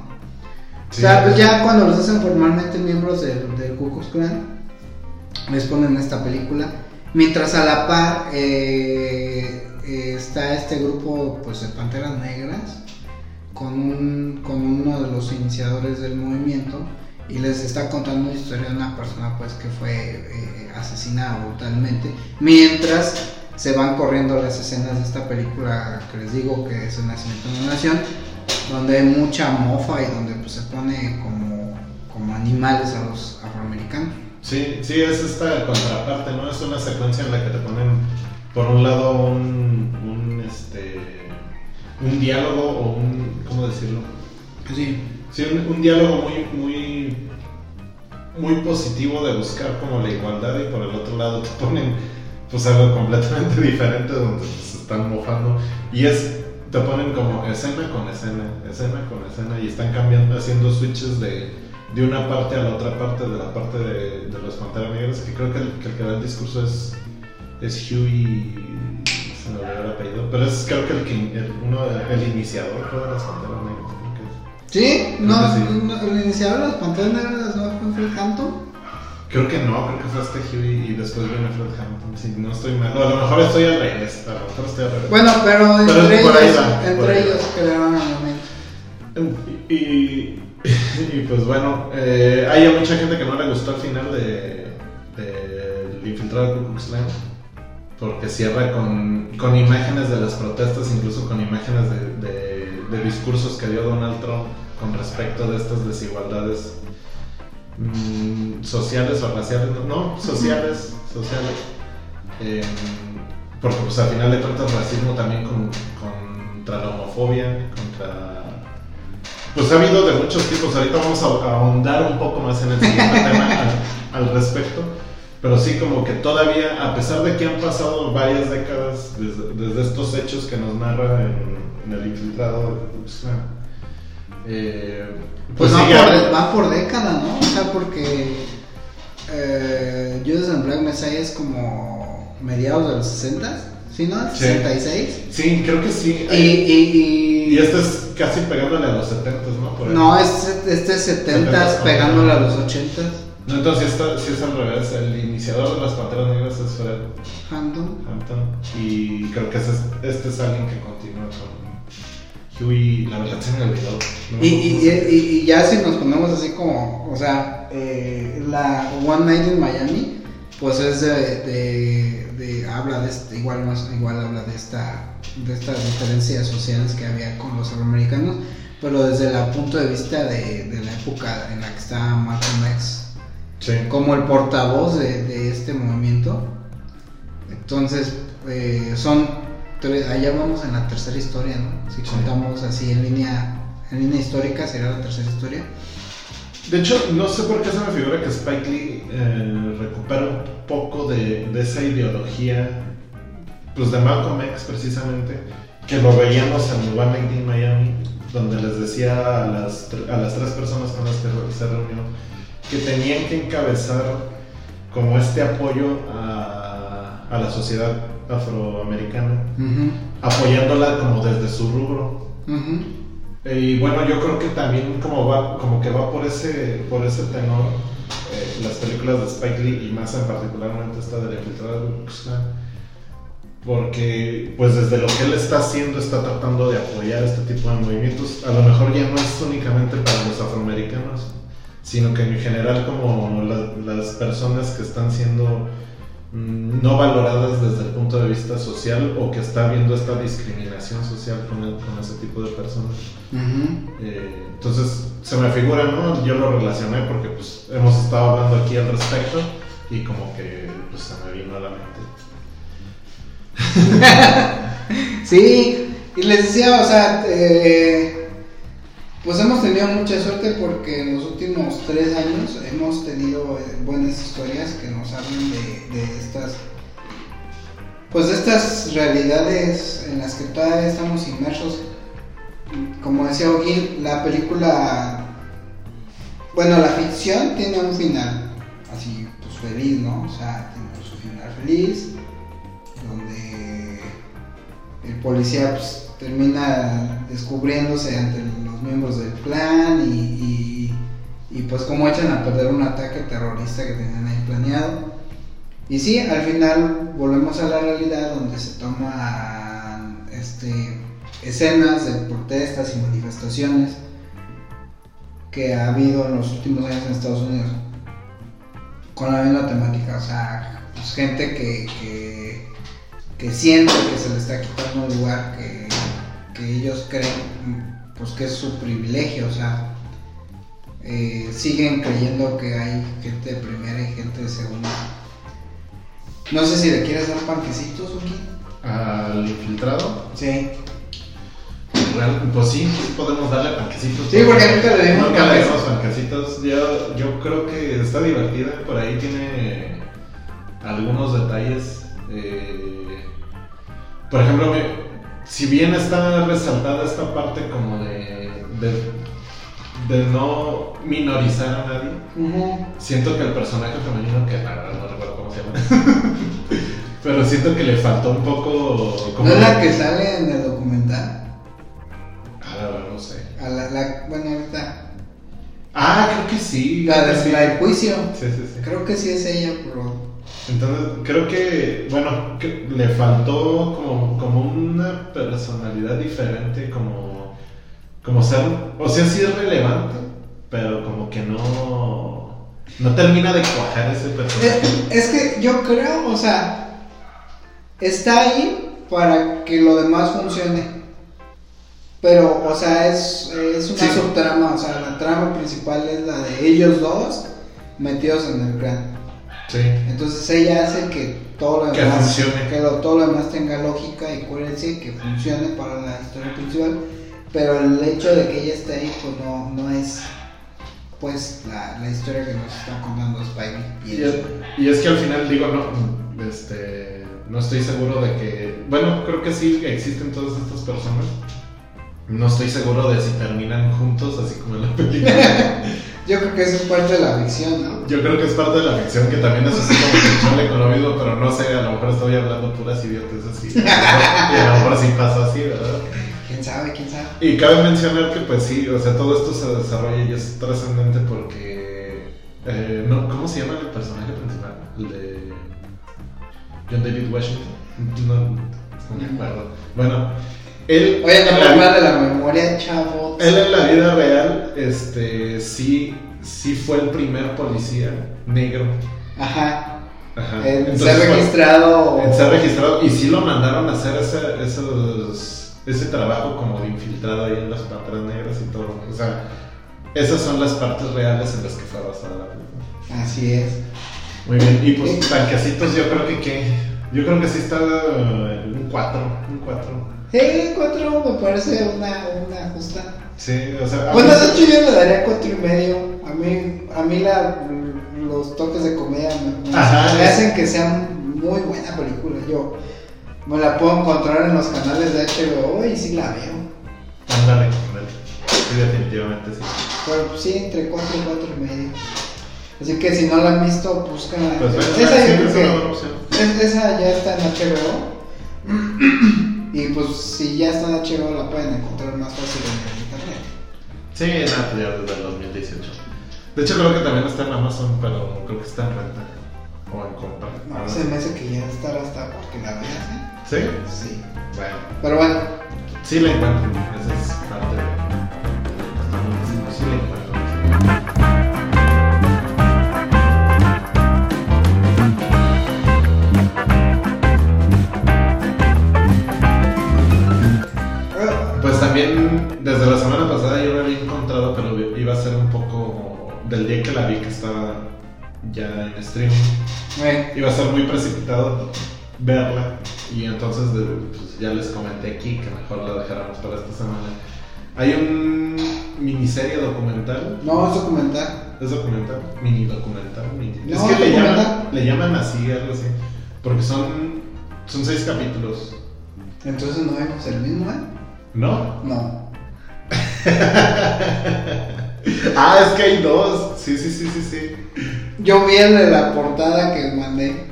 o sea pues ya cuando los hacen formalmente miembros del, del Ku Klux Klan les ponen esta película. Mientras a la par eh, eh, está este grupo pues de panteras negras con, un- con uno de los iniciadores del movimiento y les está contando la historia de una persona pues que fue eh, asesinada brutalmente mientras se van corriendo las escenas de esta película que les digo que es el nacimiento de una nación donde hay mucha mofa y donde pues, se pone como, como animales a los afroamericanos Sí, sí, es esta contraparte, ¿no? Es una secuencia en la que te ponen, por un lado, un, un, este, un diálogo o un, ¿cómo decirlo? sí Sí, un, diálogo muy, muy, muy positivo de buscar como la igualdad y por el otro lado te ponen pues algo completamente diferente donde se están mojando y es, te ponen como escena con escena, escena con escena y están cambiando, haciendo switches de, de una parte a la otra parte de la parte de, de los Panteras Negras que creo que el que, da el discurso es, es Huey, se me olvidó el apellido, pero es creo que el, que- el, uno, el iniciador de las Panteras Negras. Sí, no, sí. no, el iniciador de las panteras negras no fue Fred Hampton. Creo que no, creo que fue este Huey y después viene Fred Hampton. Si no estoy mal. O a lo mejor estoy al revés. A lo mejor estoy al revés. Bueno, pero Pero entre por ahí ellos, va, entre ellos crearon el momento. Y, y, y pues bueno, eh, hay mucha gente que no le gustó el final de, de El infiltrado de Ku Klux Klan, porque cierra con, con imágenes de las protestas, incluso con imágenes de, de- de discursos que dio Donald Trump con respecto de estas desigualdades mm, sociales o raciales, no, no, sociales, sociales. Eh, porque pues al final de cuentas racismo también con- contra la homofobia, contra... Pues ha habido de muchos tipos, ahorita vamos a, a ahondar un poco más en el siguiente tema al, al respecto, pero sí como que todavía, a pesar de que han pasado varias décadas desde, desde estos hechos que nos narra en, en el infiltrado Klux Klan, eh, Pues, pues va, por, va por década, ¿no? O sea, porque eh, Judas and Black Messiah es como mediados de los 60, ¿sí, no? Sí. 66. Sí, creo que sí. Y, y, y- Y este es casi pegándole a los 70, ¿no? Por. No, es, este es 70 70s, pegándole a los 80 No, entonces está, sí es al revés. El iniciador de las Panteras Negras es Fred Hampton. Hampton. Y creo que es- este es alguien que continúa con Huey. La verdad se me olvidó. No, Y, y, no sé. y, y ya si nos ponemos así como, o sea, eh, la One Night in Miami, pues es de, de, de- habla de este, igual más, igual habla de esta, de estas diferencias sociales que había con los afroamericanos, pero desde el punto de vista de, de la época en la que estaba Malcolm X Sí. como el portavoz de, de este movimiento. Entonces, eh, son, allá vamos en la tercera historia, ¿no? Si Sí. contamos así en línea en línea histórica, sería la tercera historia. De hecho, no sé por qué se me figura que Spike Lee eh, recupera un poco de, de, esa ideología, pues de Malcolm X precisamente, que lo veíamos en One Night in Miami, donde les decía a las, a las tres personas con las que se reunió que tenían que encabezar como este apoyo a, a la sociedad afroamericana, apoyándola como desde su rubro. Y bueno, yo creo que también como va, como que va por ese, por ese tenor eh, las películas de Spike Lee y más en particularmente esta de la infiltrada de porque pues desde lo que él está haciendo está tratando de apoyar este tipo de movimientos. A lo mejor ya no es únicamente para los afroamericanos, sino que en general como las personas que están siendo mm, no valoradas desde el punto de vista social o que está habiendo esta discriminación social con, con ese tipo de personas. Eh, entonces se me figura, ¿no? Yo lo relacioné porque pues hemos estado hablando aquí al respecto y como que pues se me vino a la mente. sí, y les decía, o sea, eh, pues hemos tenido mucha suerte porque en los últimos tres años hemos tenido eh, buenas historias que nos hablan de, estas, pues de estas realidades en las que todavía estamos inmersos. Como decía Ogil, la película, bueno, la ficción tiene un final así, pues feliz, ¿no? O sea, tiene su final feliz, donde el policía pues, termina descubriéndose ante miembros del clan y, y, pues como echan a perder un ataque terrorista que tenían ahí planeado. Y sí, al final volvemos a la realidad donde se toman este, escenas de protestas y manifestaciones que ha habido en los últimos años en Estados Unidos con la misma temática, o sea, pues gente que, que, que siente que se le está quitando un lugar que ellos creen pues que es su privilegio, o sea, eh, siguen creyendo que hay gente de primera y gente de segunda. No sé si le quieres dar panquecitos, Uki. ¿Al infiltrado? Sí. pues sí, podemos darle panquecitos. Sí, porque nunca le dimos Nunca le dimos panquecitos. Yo, yo creo que está divertida. Por ahí tiene algunos detalles. Eh, por ejemplo, si bien está resaltada esta parte como de, de, no minorizar a nadie, siento que el personaje femenino, que la verdad no recuerdo cómo se llama, pero siento que le faltó un poco... Como ¿No es la que sale en el documental? Ah, la verdad, no sé. A la, la, bueno, ahorita... Ah, creo que sí. La, de, la del juicio. Sí, sí, sí. Creo que sí es ella, pero entonces, creo que, bueno, que le faltó como, como una personalidad diferente, como, como ser, o sea, sí es relevante, pero como que no, no termina de cuajar ese personaje. Es, que yo creo, o sea, está ahí para que lo demás funcione. Pero, o sea, es, es una subtrama, o sea, la trama principal es la de ellos dos metidos en el Entonces ella hace que todo lo demás, que, todo lo demás tenga lógica y coherencia y que funcione para la historia principal. Pero el hecho de que ella esté ahí, pues no, no es pues la, la, historia que nos está contando Spidey. Y, y, es que al final digo, no, este, no estoy seguro de que, bueno, creo que sí existen todas estas personas. No estoy seguro de si terminan juntos, así como en la película. Yo creo que eso es parte de la ficción, ¿no? Yo creo que es parte de la ficción que también es así como que conocido, pero no sé, a lo mejor estoy hablando puras idiotas así. y a lo mejor sí pasa así, ¿verdad? ¿Quién sabe? ¿Quién sabe? Y cabe mencionar que pues sí, o sea, todo esto se desarrolla y es trascendente porque... Eh, no, ¿Cómo se llama el personaje principal? El de John David Washington. No, no me acuerdo. Bueno, él, Oye, no me de la memoria, chavo. Él en la vida real, este, sí, sí fue el primer policía negro. Ajá. Ajá. En ser registrado. En ser registrado. Y sí lo mandaron a hacer ese, esos, ese trabajo como de infiltrado ahí en las panteras negras y todo. O sea, esas son las partes reales en las que fue basada la película. Así es. Muy bien. Y pues, tanquecitos, yo creo que, que yo creo que sí está un 4. Un 4. Sí, 4 me parece una, una justa. Sí, o sea. Bueno, de hecho yo le daría 4 y medio. A mí, a mí la, los toques de comedia me, Ajá, hacen que sea muy buena película. Yo me la puedo encontrar en los canales de HBO y sí la veo. Ándale, ándale. Sí, definitivamente sí. Pero sí, entre 4 y 4 y medio. Así que si no la han visto, búscala. Pues esa, yo siempre creo es que- una buena opción. es- esa ya está en HBO. y pues si ya está en HBO, la pueden encontrar más fácil en internet. Sí, nada, ya desde el 2018. De hecho, creo que también está en Amazon, pero creo que está en renta. O en compra. No, se me hace que ya estará hasta para que la veas, ¿eh? ¿Sí? Sí. Bueno. Pero bueno, Sí la encuentro. Esa es parte de. También desde la semana pasada yo la había encontrado, pero iba a ser un poco del día que la vi que estaba ya en streaming. bueno, Iba a ser muy precipitado verla y entonces de- pues, ya les comenté aquí que mejor la dejáramos para esta semana. Hay un miniserie documental. no es documental. ¿Es documental? Mini documental. mini- No, es que le llaman, le llaman así, algo así. Porque son, son seis capítulos. Entonces no vemos el mismo, ¿eh? ¿No? No. ah, es que hay dos. Sí, sí, sí, sí, sí. Yo vi el de la portada que mandé.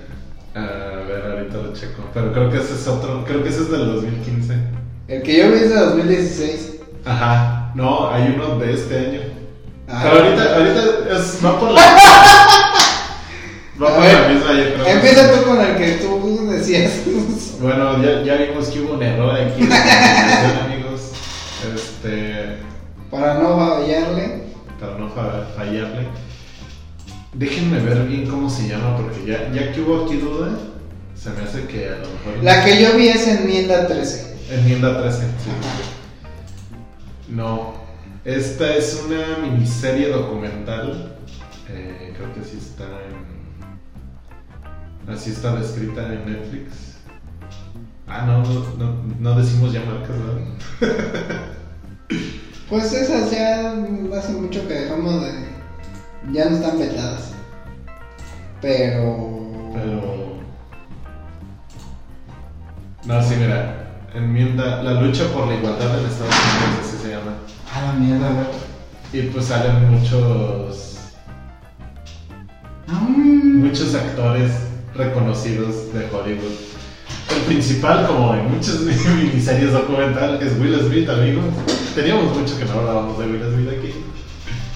A ver, ahorita lo checo. Pero creo que ese es otro. Creo que ese es del 2015. El que yo vi es de 2016. Ajá. No, hay uno de este año. Ah. Pero ahorita, ahorita es, va por la. Va A ver, la. Empieza tú con el que tú decías. Bueno, ya, ya vimos que hubo un error aquí amigos. Este. Para no fallarle. Para no fa- fallarle. Déjenme ver bien cómo se llama, porque ya, ya que hubo aquí duda, se me hace que a lo mejor. La que yo vi es enmienda 13. Enmienda 13, sí. No, esta es una miniserie documental. eh, creo que así está en. Así está descrita en Netflix. Ah, no, no, no, decimos ya marcas, ¿verdad? Pues esas ya hace mucho que dejamos de. Ya no están vetadas. Pero. Pero. No, sí, mira. Enmienda. La lucha por la igualdad en Estados Unidos, así se llama. A la mierda. Y pues salen muchos. Mm. muchos actores reconocidos de Hollywood. El principal, como en muchas miniseries documentales, es Will Smith, amigos. Teníamos mucho que no hablábamos de Will Smith aquí.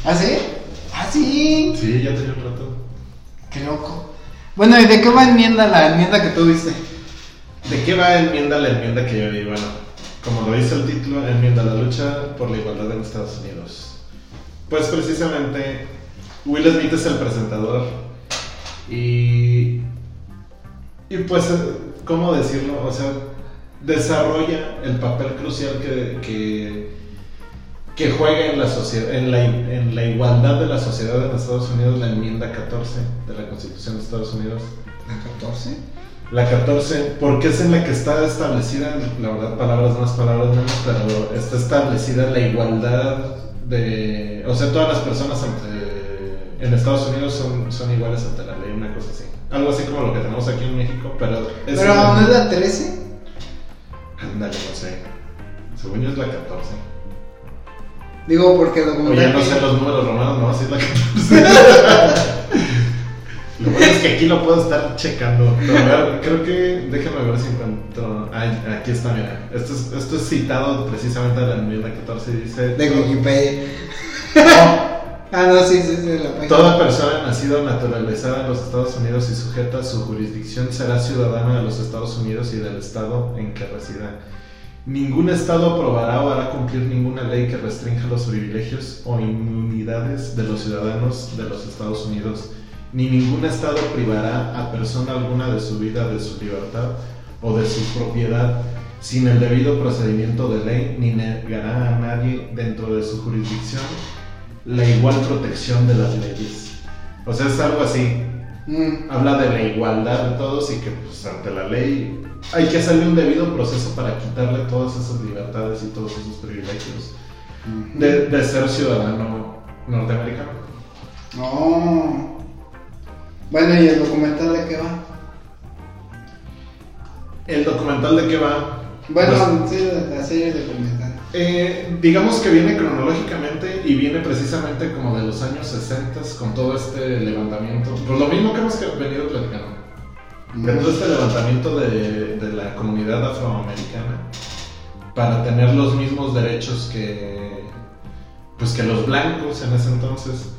¿Ah, sí? ¿Ah, sí? Sí, ya tenía un rato. Qué loco. Bueno, ¿y de qué va enmienda la enmienda que tú viste? ¿De qué va enmienda la enmienda que yo vi? Bueno, como lo dice el título, enmienda la lucha por la igualdad en Estados Unidos. Pues precisamente, Will Smith es el presentador. Y. Y pues, eh, ¿cómo decirlo? O sea, desarrolla el papel crucial que. que que juega en la, sociedad, en, la, en la igualdad de la sociedad en Estados Unidos la enmienda 14 de la Constitución de Estados Unidos. ¿La 14? La 14, porque es en la que está establecida, la verdad, palabras más, palabras menos, pero está establecida la igualdad de. O sea, todas las personas ante, en Estados Unidos son, son iguales ante la ley, una cosa así. Algo así como lo que tenemos aquí en México, pero. es ¿Pero una- no es la 13? Ándale, no sé. Según yo es la 14. Digo, porque el documental. Oye, no que- sé los números romanos, no, sí es la 14. Lo bueno es que aquí lo puedo estar checando. Pero a ver, creo que. Déjame ver si encuentro. Ay, aquí está, mira. Esto es, esto es citado precisamente de la enmienda 14 y dice. De Wikipedia. "No, Ah, no, sí, sí, sí, la página. Toda persona nacida o naturalizada en los Estados Unidos y sujeta a su jurisdicción será ciudadana de los Estados Unidos y del estado en que resida. Ningún estado aprobará o hará cumplir ninguna ley que restrinja los privilegios o inmunidades de los ciudadanos de los Estados Unidos, ni ningún estado privará a persona alguna de su vida, de su libertad o de su propiedad sin el debido procedimiento de ley, ni negará a nadie dentro de su jurisdicción la igual protección de las leyes. O sea, es algo así. Mm, Habla de la igualdad de todos y que pues ante la ley hay que hacerle un debido proceso para quitarle todas esas libertades y todos esos privilegios de, de ser ciudadano norteamericano. No. Bueno, ¿y el documental de qué va? El documental de qué va. Bueno, Pues, sí, la serie documental. Eh, digamos que viene cronológicamente y viene precisamente como de los años 60 con todo este levantamiento. Pues lo mismo que hemos venido platicando. De todo este levantamiento de, de la comunidad afroamericana para tener los mismos derechos que, pues que los blancos en ese entonces.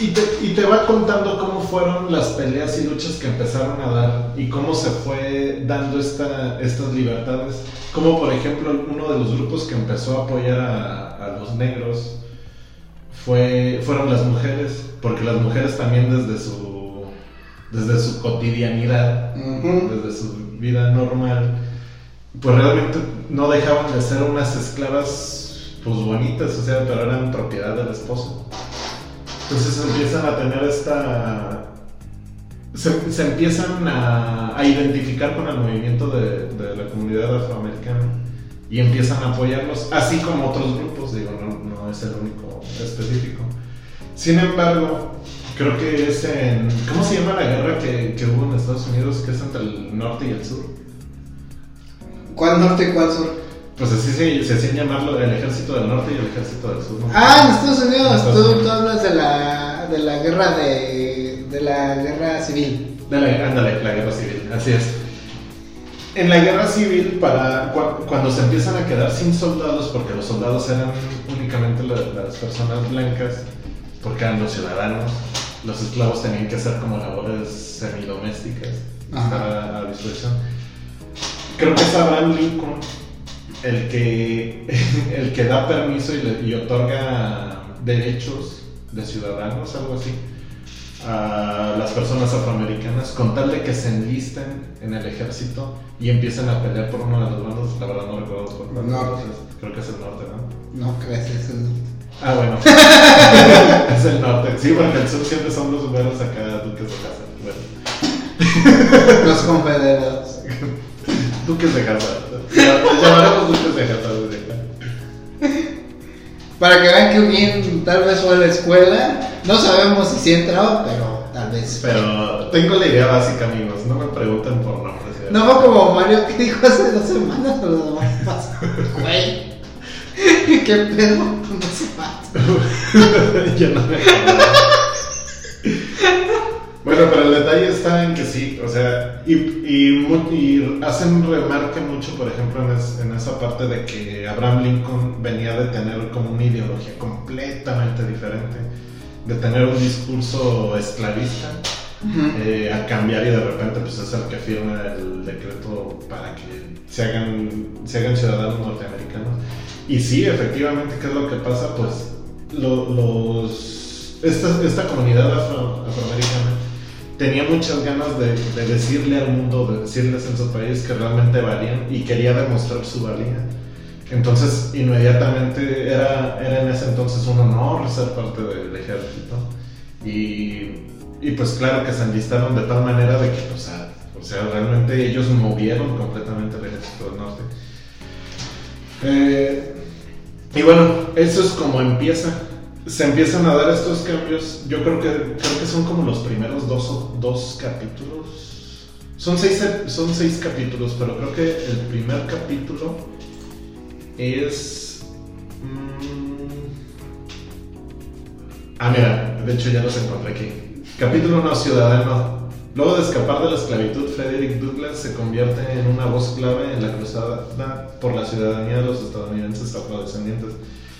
Y te, y te va contando cómo fueron las peleas y luchas que empezaron a dar y cómo se fue dando esta, estas libertades. Como por ejemplo uno de los grupos que empezó a apoyar a, a los negros fue, fueron las mujeres, porque las mujeres también desde su, desde su cotidianidad Ujú. desde su vida normal, pues realmente no dejaban de ser unas esclavas pues bonitas, o sea, pero eran propiedad del esposo. Entonces empiezan a tener esta... Se, empiezan a, a identificar con el movimiento de, de la comunidad afroamericana y empiezan a apoyarlos, así como otros grupos, digo, no, no es el único específico. Sin embargo, creo que es en... ¿Cómo se llama la guerra que, que hubo en Estados Unidos, que es entre el norte y el sur? ¿Cuál norte y cuál sur? Pues así se, se hacían llamarlo el ejército del norte y el ejército del sur. ¿no? Ah, en Estados Unidos. En Estados tú, Unidos. tú hablas de la, de la guerra de, de la guerra civil. De la, ándale, la guerra civil, así es. En la guerra civil, para cua- cuando se empiezan a quedar sin soldados, porque los soldados eran únicamente la- las personas blancas, porque eran los ciudadanos, los esclavos tenían que hacer como labores semidomésticas, Ajá. estar a, a disposición. Creo que es Abraham Lincoln el que, el que da permiso y, le- y otorga derechos de ciudadanos, algo así, a las personas afroamericanas con tal de que se enlisten en el ejército y empiecen a pelear por uno de los bandos, la verdad no recuerdo por cuál, Norte. creo que es el norte, ¿no? No crees, es el norte. Ah, bueno, es el norte, sí, porque el sur siempre son los güeros acá, duques de casa, bueno, Los confederados. duques de casa, Para que vean que bien tal vez fue a la escuela. No sabemos si sí entraba, pero tal vez. Pero tengo la idea básica, amigos, no me pregunten por nombres. No fue como Mario que dijo hace dos semanas o semanas pasadas. Güey. ¿Qué pedo con ese vato? Yo no me acuerdo. Bueno, pero el detalle está en que sí, o sea, y, y, y hacen remarque mucho, por ejemplo, en, es- en esa parte de que Abraham Lincoln venía de tener como una ideología completamente diferente, de tener un discurso esclavista, eh, a cambiar y de repente pues es el que firma el decreto para que se hagan, se hagan ciudadanos norteamericanos. Y sí, efectivamente, ¿qué es lo que pasa? Pues lo- los, esta, esta comunidad afro- afroamericana tenía muchas ganas de, de decirle al mundo, de decirles en su país que realmente valían y quería demostrar su valía. Entonces, inmediatamente era, era en ese entonces un honor ser parte del ejército. Y, y pues claro que se enlistaron de tal manera de que, o sea, o sea realmente ellos movieron completamente el ejército del norte. Eh, y bueno, eso es como empieza. Se empiezan a dar estos cambios. Yo creo que, creo que son como los primeros dos, dos capítulos. Son seis, son seis capítulos, pero creo que el primer capítulo es... mm, Ah, mira, de hecho ya los encontré aquí. Capítulo 1, Ciudadano. Luego de escapar de la esclavitud, Frederick Douglass se convierte en una voz clave en la cruzada por la ciudadanía de los estadounidenses afrodescendientes.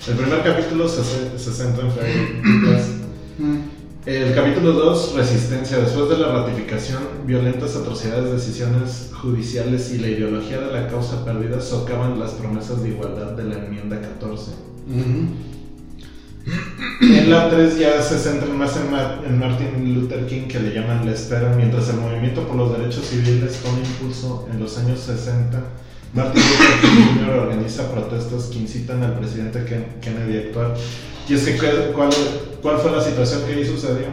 El primer capítulo se, se centra en Frederick Douglass. Mm. El capítulo 2, Resistencia. Después de la ratificación, violentas atrocidades, decisiones judiciales y la ideología de la causa perdida socavan las promesas de igualdad de la enmienda 14. En la 3 ya se centran más en, Ma- en Martin Luther King, que le llaman la espera, mientras el movimiento por los derechos civiles toma impulso en los años 60. Martin Luther King Jr. organiza protestas que incitan al presidente Ken- Kennedy a actuar. Y es que, ¿cuál, cuál- fue la situación que ahí sucedió?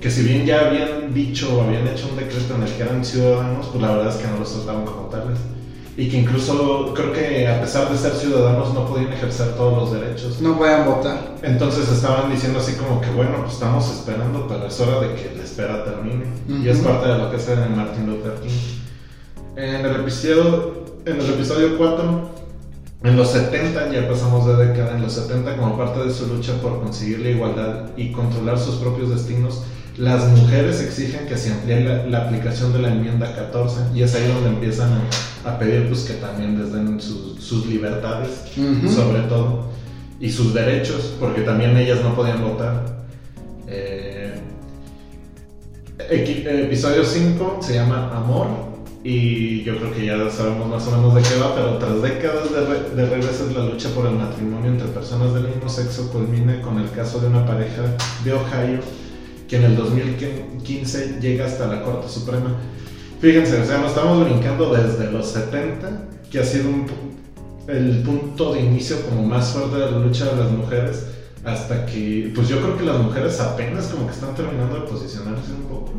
que si bien ya habían dicho o habían hecho un decreto en el que eran ciudadanos, pues la verdad es que no los trataban como tales. Y que incluso creo que a pesar de ser ciudadanos no podían ejercer todos los derechos. No puedan votar. Entonces estaban diciendo así como que bueno, pues estamos esperando, pero es hora de que la espera termine. Y es parte de lo que hace Martin Luther King. En el episodio, en el episodio 4, en los 70, ya pasamos de década, en los 70 como parte de su lucha por conseguir la igualdad y controlar sus propios destinos, las mujeres exigen que se amplíe la, la aplicación de la enmienda 14 y es ahí donde empiezan a, a pedir pues que también les den sus- sus libertades sobre todo, y sus derechos, porque también ellas no podían votar. Eh, episodio 5 se llama Amor, y yo creo que ya sabemos más o menos de qué va, pero tras décadas de, re- de regresos, la lucha por el matrimonio entre personas del mismo sexo culmina con el caso de una pareja de Ohio que en el 2015 llega hasta la Corte Suprema. Fíjense, o sea, nos estamos brincando desde los 70, que ha sido un el punto de inicio como más fuerte de la lucha de las mujeres, hasta que, pues yo creo que las mujeres apenas como que están terminando de posicionarse un poco.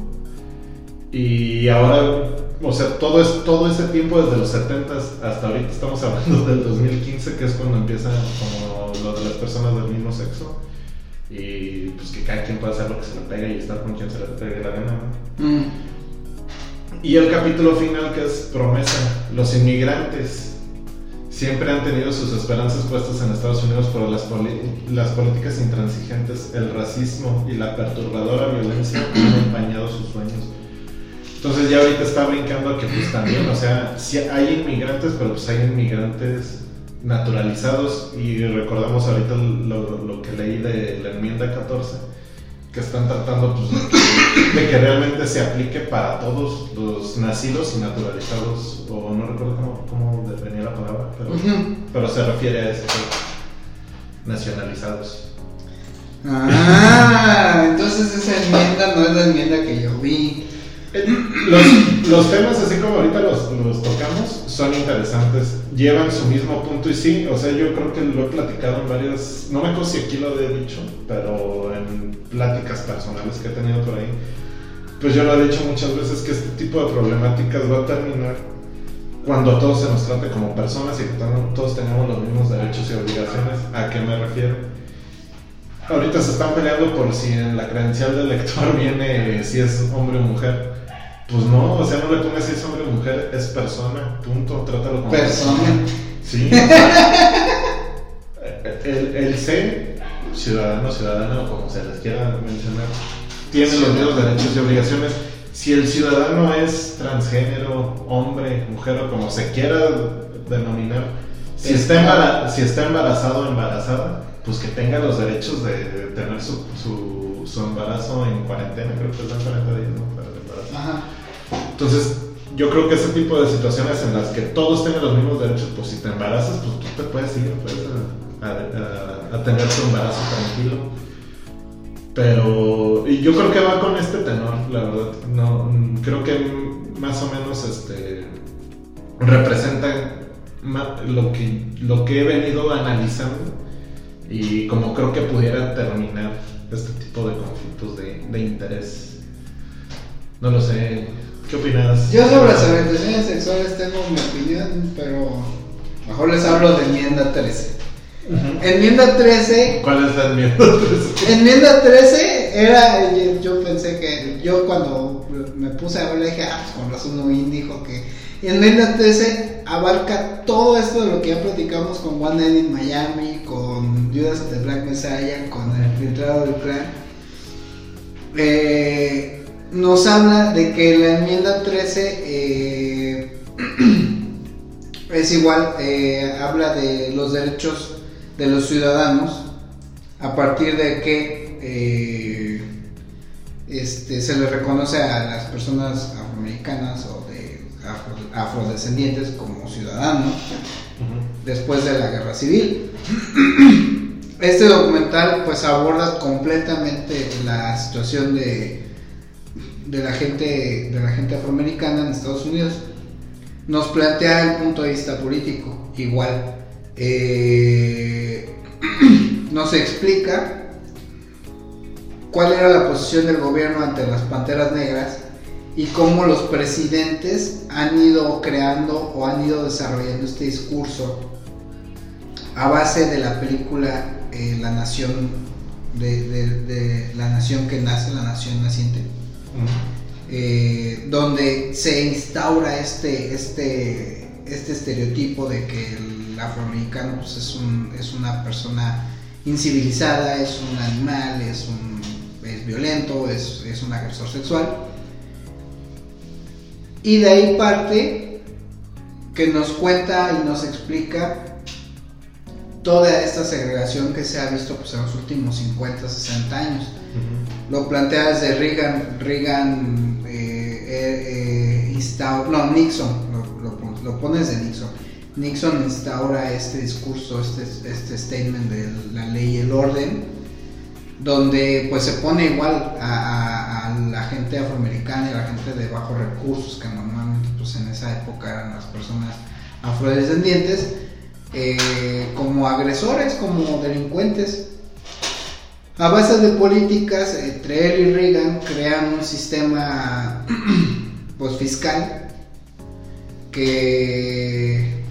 Y ahora, o sea, todo, es, todo ese tiempo desde los 70 hasta ahorita estamos hablando del 2015, que es cuando empieza como lo de las personas del mismo sexo. Y pues que cada quien puede hacer lo que se le pegue y estar con quien se le pegue la gana. ¿no? Mm. Y el capítulo final que es promesa. Los inmigrantes siempre han tenido sus esperanzas puestas en Estados Unidos por las, las políticas intransigentes, el racismo y la perturbadora violencia han empañado sus sueños. Entonces ya ahorita está brincando que pues también, o sea, sí hay inmigrantes, pero pues hay inmigrantes naturalizados y recordamos ahorita lo, lo que leí de la enmienda 14 que están tratando pues, de, que, de que realmente se aplique para todos los nacidos y naturalizados, o no recuerdo cómo, cómo venía la palabra, pero, pero se refiere a eso, nacionalizados. Ah, entonces esa enmienda no es la enmienda que yo vi. Los, temas, así como ahorita los, tocamos, son interesantes, llevan su mismo punto y sí, o sea, yo creo que lo he platicado en varias, no me acuerdo si aquí lo he dicho, pero en pláticas personales que he tenido por ahí, pues yo lo he dicho muchas veces que este tipo de problemáticas va a terminar cuando a todos se nos trate como personas y todos tengamos los mismos derechos y obligaciones. ¿A qué me refiero? Ahorita se están peleando por si en la credencial del lector viene si es hombre o mujer. Pues no, o sea, no le pongas si es hombre o mujer, es persona, punto, trátalo como Persona. Sí. el, el C, ciudadano, ciudadana, o como se les quiera mencionar, tiene los mismos derechos y obligaciones. Si el ciudadano es transgénero, hombre, mujer o como se quiera denominar, si está, embara- si está embarazado o embarazada, pues que tenga los derechos de, de tener su, su, su embarazo en cuarentena, creo que es en 40 días, ¿no? Entonces, yo creo que ese tipo de situaciones en las que todos tengan los mismos derechos, pues si te embarazas, pues tú te puedes ir pues, a, tener tu embarazo tranquilo. Pero y yo creo que va con este tenor, la verdad. No, creo que más o menos este representa lo que, lo que he venido analizando y como creo que pudiera terminar este tipo de conflictos de interés. No lo sé. ¿Qué opinas? Yo sobre las orientaciones sexuales tengo mi opinión, pero mejor les hablo de enmienda 13. Ujú. Enmienda 13 ¿Cuál es la enmienda? Enmienda 13 era, yo, yo pensé que, yo cuando me puse a ver dije, ah, pues con razón Noin dijo que Enmienda 13 abarca todo esto de lo que ya platicamos con One Night in Miami, con Judas the Black Messiah, con el filtrado del clan. Eh, nos habla de que la enmienda 13 eh, es igual, eh, habla de los derechos de los ciudadanos a partir de que eh, este, se le reconoce a las personas afroamericanas o de afro- afrodescendientes como ciudadanos después de la guerra civil. Este documental pues aborda completamente la situación de, de la gente de la gente afroamericana en Estados Unidos. Nos plantea el punto de vista político igual. Eh, nos explica cuál era la posición del gobierno ante las panteras negras y cómo los presidentes han ido creando o han ido desarrollando este discurso a base de la película eh, La Nación de, la nación que nace, la nación naciente, eh, donde se instaura este, este, este estereotipo de que el afroamericano pues, es, es una persona incivilizada, es un animal, es, un, es violento, es, es un agresor sexual. Y de ahí parte que nos cuenta y nos explica toda esta segregación que se ha visto pues, en los últimos 50, 60 años. Lo plantea desde Reagan, Reagan eh, eh, instaura, no, Nixon, lo, lo, pones de Nixon. Nixon instaura este discurso, este, este statement de la ley y el orden, donde pues se pone igual a, a, la gente afroamericana y a la gente de bajos recursos, que normalmente pues en esa época eran las personas afrodescendientes, eh, como agresores, como delincuentes. A base de políticas, entre él y Reagan crean un sistema pues, fiscal que,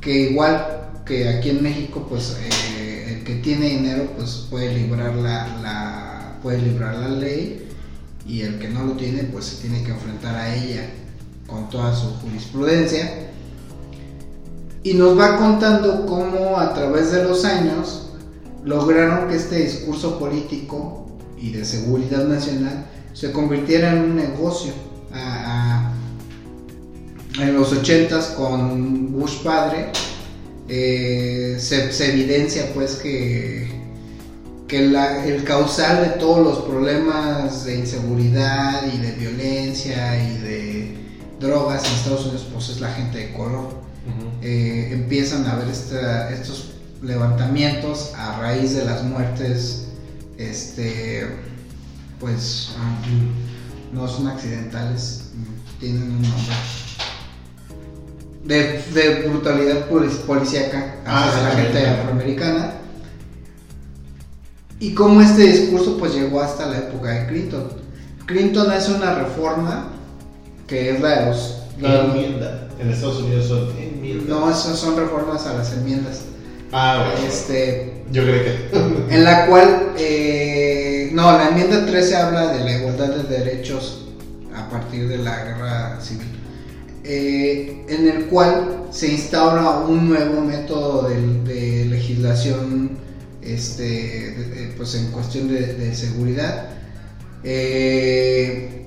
que igual que aquí en México, pues eh, el que tiene dinero pues puede librar la, la, puede librar la ley y el que no lo tiene pues se tiene que enfrentar a ella con toda su jurisprudencia y nos va contando cómo a través de los años lograron que este discurso político y de seguridad nacional se convirtiera en un negocio. en los 80 con Bush padre eh, se, evidencia pues que, que el causal de todos los problemas de inseguridad y de violencia y de drogas en Estados Unidos pues es la gente de color. Eh, empiezan a haber estos levantamientos a raíz de las muertes, este, pues no son accidentales, tienen un nombre. De, brutalidad policíaca hacia ah, la gente afroamericana. Y cómo este discurso pues llegó hasta la época de Clinton. Clinton hace una reforma que es la de los... enmienda. En Estados Unidos son no, esas son reformas a las enmiendas. Ah, bueno. Este, Yo creo que. en la cual. Eh, no, la enmienda 13 habla de la igualdad de derechos a partir de la guerra civil. Eh, en el cual se instaura un nuevo método de, legislación este, pues en cuestión de, seguridad. Eh,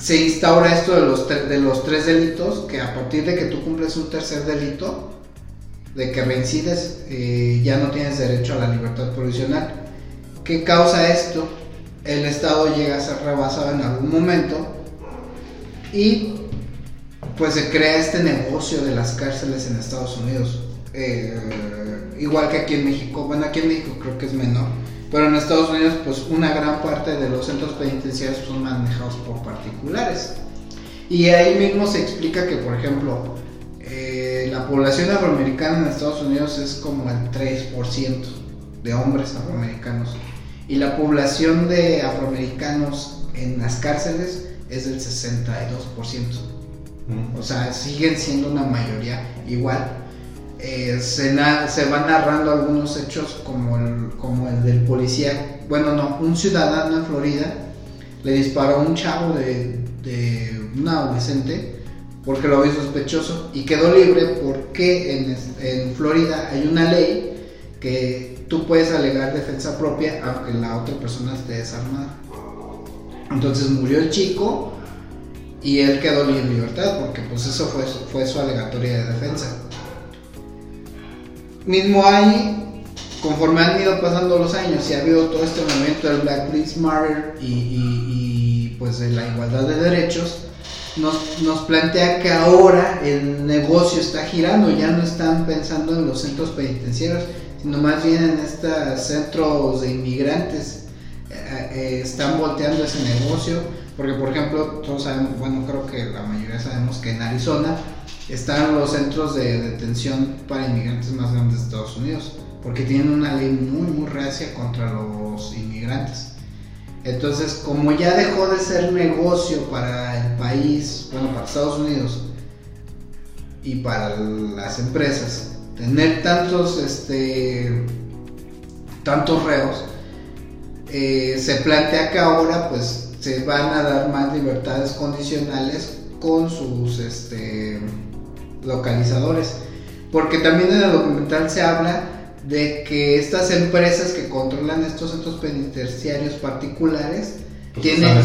se instaura esto de los, de los tres delitos, que a partir de que tú cumples un tercer delito, de que reincides, eh, ya no tienes derecho a la libertad provisional. ¿Qué causa esto? El Estado llega a ser rebasado en algún momento y pues se crea este negocio de las cárceles en Estados Unidos. Eh, igual que aquí en México, bueno, aquí en México creo que es menor pero en Estados Unidos, pues una gran parte de los centros penitenciarios son manejados por particulares. Y ahí mismo se explica que, por ejemplo, eh, la población afroamericana en Estados Unidos es como el 3% de hombres afroamericanos. Y la población de afroamericanos en las cárceles es del 62%. O sea, siguen siendo una mayoría igual. Eh, se, se, van narrando algunos hechos como el, como el del policía, bueno, no, un ciudadano en Florida le disparó a un chavo de, de un adolescente porque lo vio sospechoso y quedó libre porque en, en Florida hay una ley que tú puedes alegar defensa propia aunque la otra persona esté desarmada. Entonces murió el chico y él quedó en libertad porque pues eso fue, fue su alegatoria de defensa mismo ahí, conforme han ido pasando los años y ha habido todo este movimiento del Black Lives Matter y, pues de la igualdad de derechos, nos, plantea que ahora el negocio está girando, ya no están pensando en los centros penitenciarios, sino más bien en estos centros de inmigrantes. Eh, eh, están volteando ese negocio, porque por ejemplo, todos sabemos, bueno, creo que la mayoría sabemos que en Arizona están los centros de detención para inmigrantes más grandes de Estados Unidos, porque tienen una ley muy, muy reacia contra los inmigrantes. Entonces, como ya dejó de ser negocio para el país, bueno, para Estados Unidos y para las empresas, tener tantos, este, tantos reos, eh, se plantea que ahora, pues, se van a dar más libertades condicionales con sus, este, localizadores. Porque también en el documental se habla de que estas empresas que controlan estos centros penitenciarios particulares Pues tienen...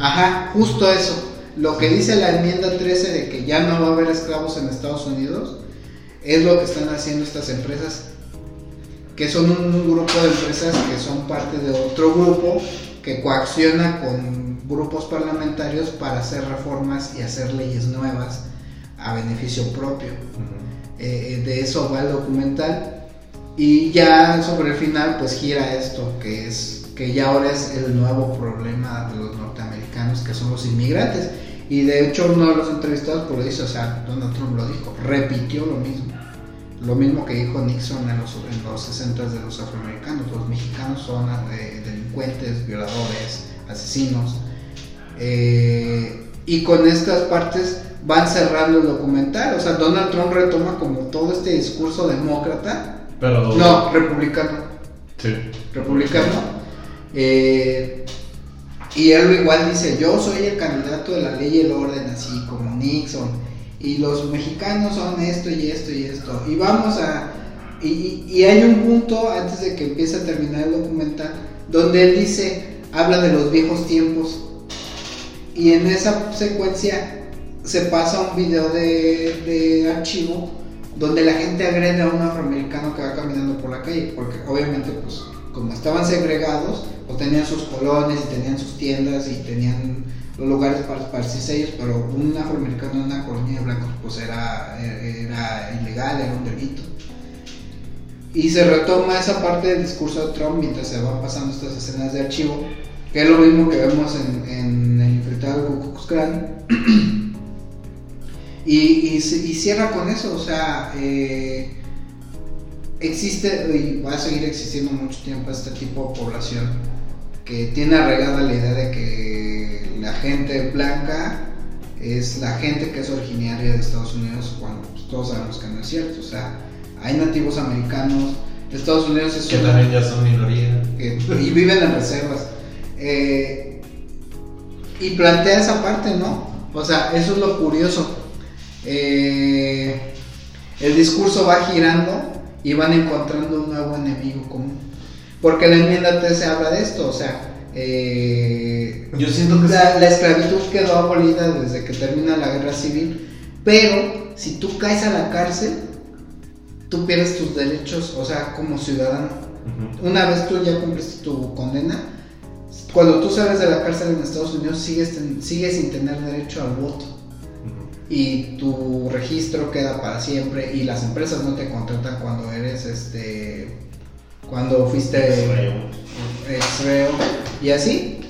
Ajá, justo eso. Lo que dice la enmienda 13 de que ya no va a haber esclavos en Estados Unidos es lo que están haciendo estas empresas, que son un grupo de empresas que son parte de otro grupo que coacciona con grupos parlamentarios para hacer reformas y hacer leyes nuevas a beneficio propio. Ujú. Eh, de eso va el documental. Y ya sobre el final, pues gira esto, que es que ya ahora es el nuevo problema de los norteamericanos, que son los inmigrantes. Y de hecho, uno de los entrevistados, por eso, o sea, Donald Trump lo dijo, repitió lo mismo. Lo mismo que dijo Nixon en los, en los 60 de los afroamericanos. Los mexicanos son eh, delincuentes, violadores, asesinos. Eh, y con estas partes van cerrando el documental. O sea, Donald Trump retoma como todo este discurso demócrata. Pero. No, republicano. Sí. Republicano. Eh, y él igual dice, yo soy el candidato de la ley y el orden, así como Nixon. Y los mexicanos son esto y esto y esto. Y vamos a... Y, hay un punto, antes de que empiece a terminar el documental, donde él dice, habla de los viejos tiempos. Y en esa secuencia se pasa un video de, archivo donde la gente agrede a un afroamericano que va caminando por la calle, porque obviamente pues como estaban segregados, pues tenían sus colonias y tenían sus tiendas y tenían los lugares para esparcirse ellos, pero un afroamericano en una colonia de blancos pues era, era ilegal, era un delito. Y se retoma esa parte del discurso de Trump mientras se van pasando estas escenas de archivo, que es lo mismo que vemos en, el infiltrado de Ku Klux y, cierra con eso, o sea, eh, existe y va a seguir existiendo mucho tiempo este tipo de población que tiene arraigada la idea de que la gente blanca es la gente que es originaria de Estados Unidos cuando todos sabemos que no es cierto, o sea, hay nativos americanos, Estados Unidos es Que también ya son minoría. que- y viven en reservas. Eh, y plantea esa parte, ¿no? O sea, eso es lo curioso. Eh, el discurso va girando y van encontrando un nuevo enemigo común. Porque la enmienda 13 habla de esto, o sea, eh, Yo siento que la, la esclavitud quedó abolida desde que termina la guerra civil, pero si tú caes a la cárcel, tú pierdes tus derechos, o sea, como ciudadano. Una vez tú ya cumpliste tu condena, cuando tú sales de la cárcel en Estados Unidos sigues, ten- sigues sin tener derecho al voto Ujú. y tu registro queda para siempre y las empresas no te contratan cuando eres este cuando fuiste Reo. ex-reo y así.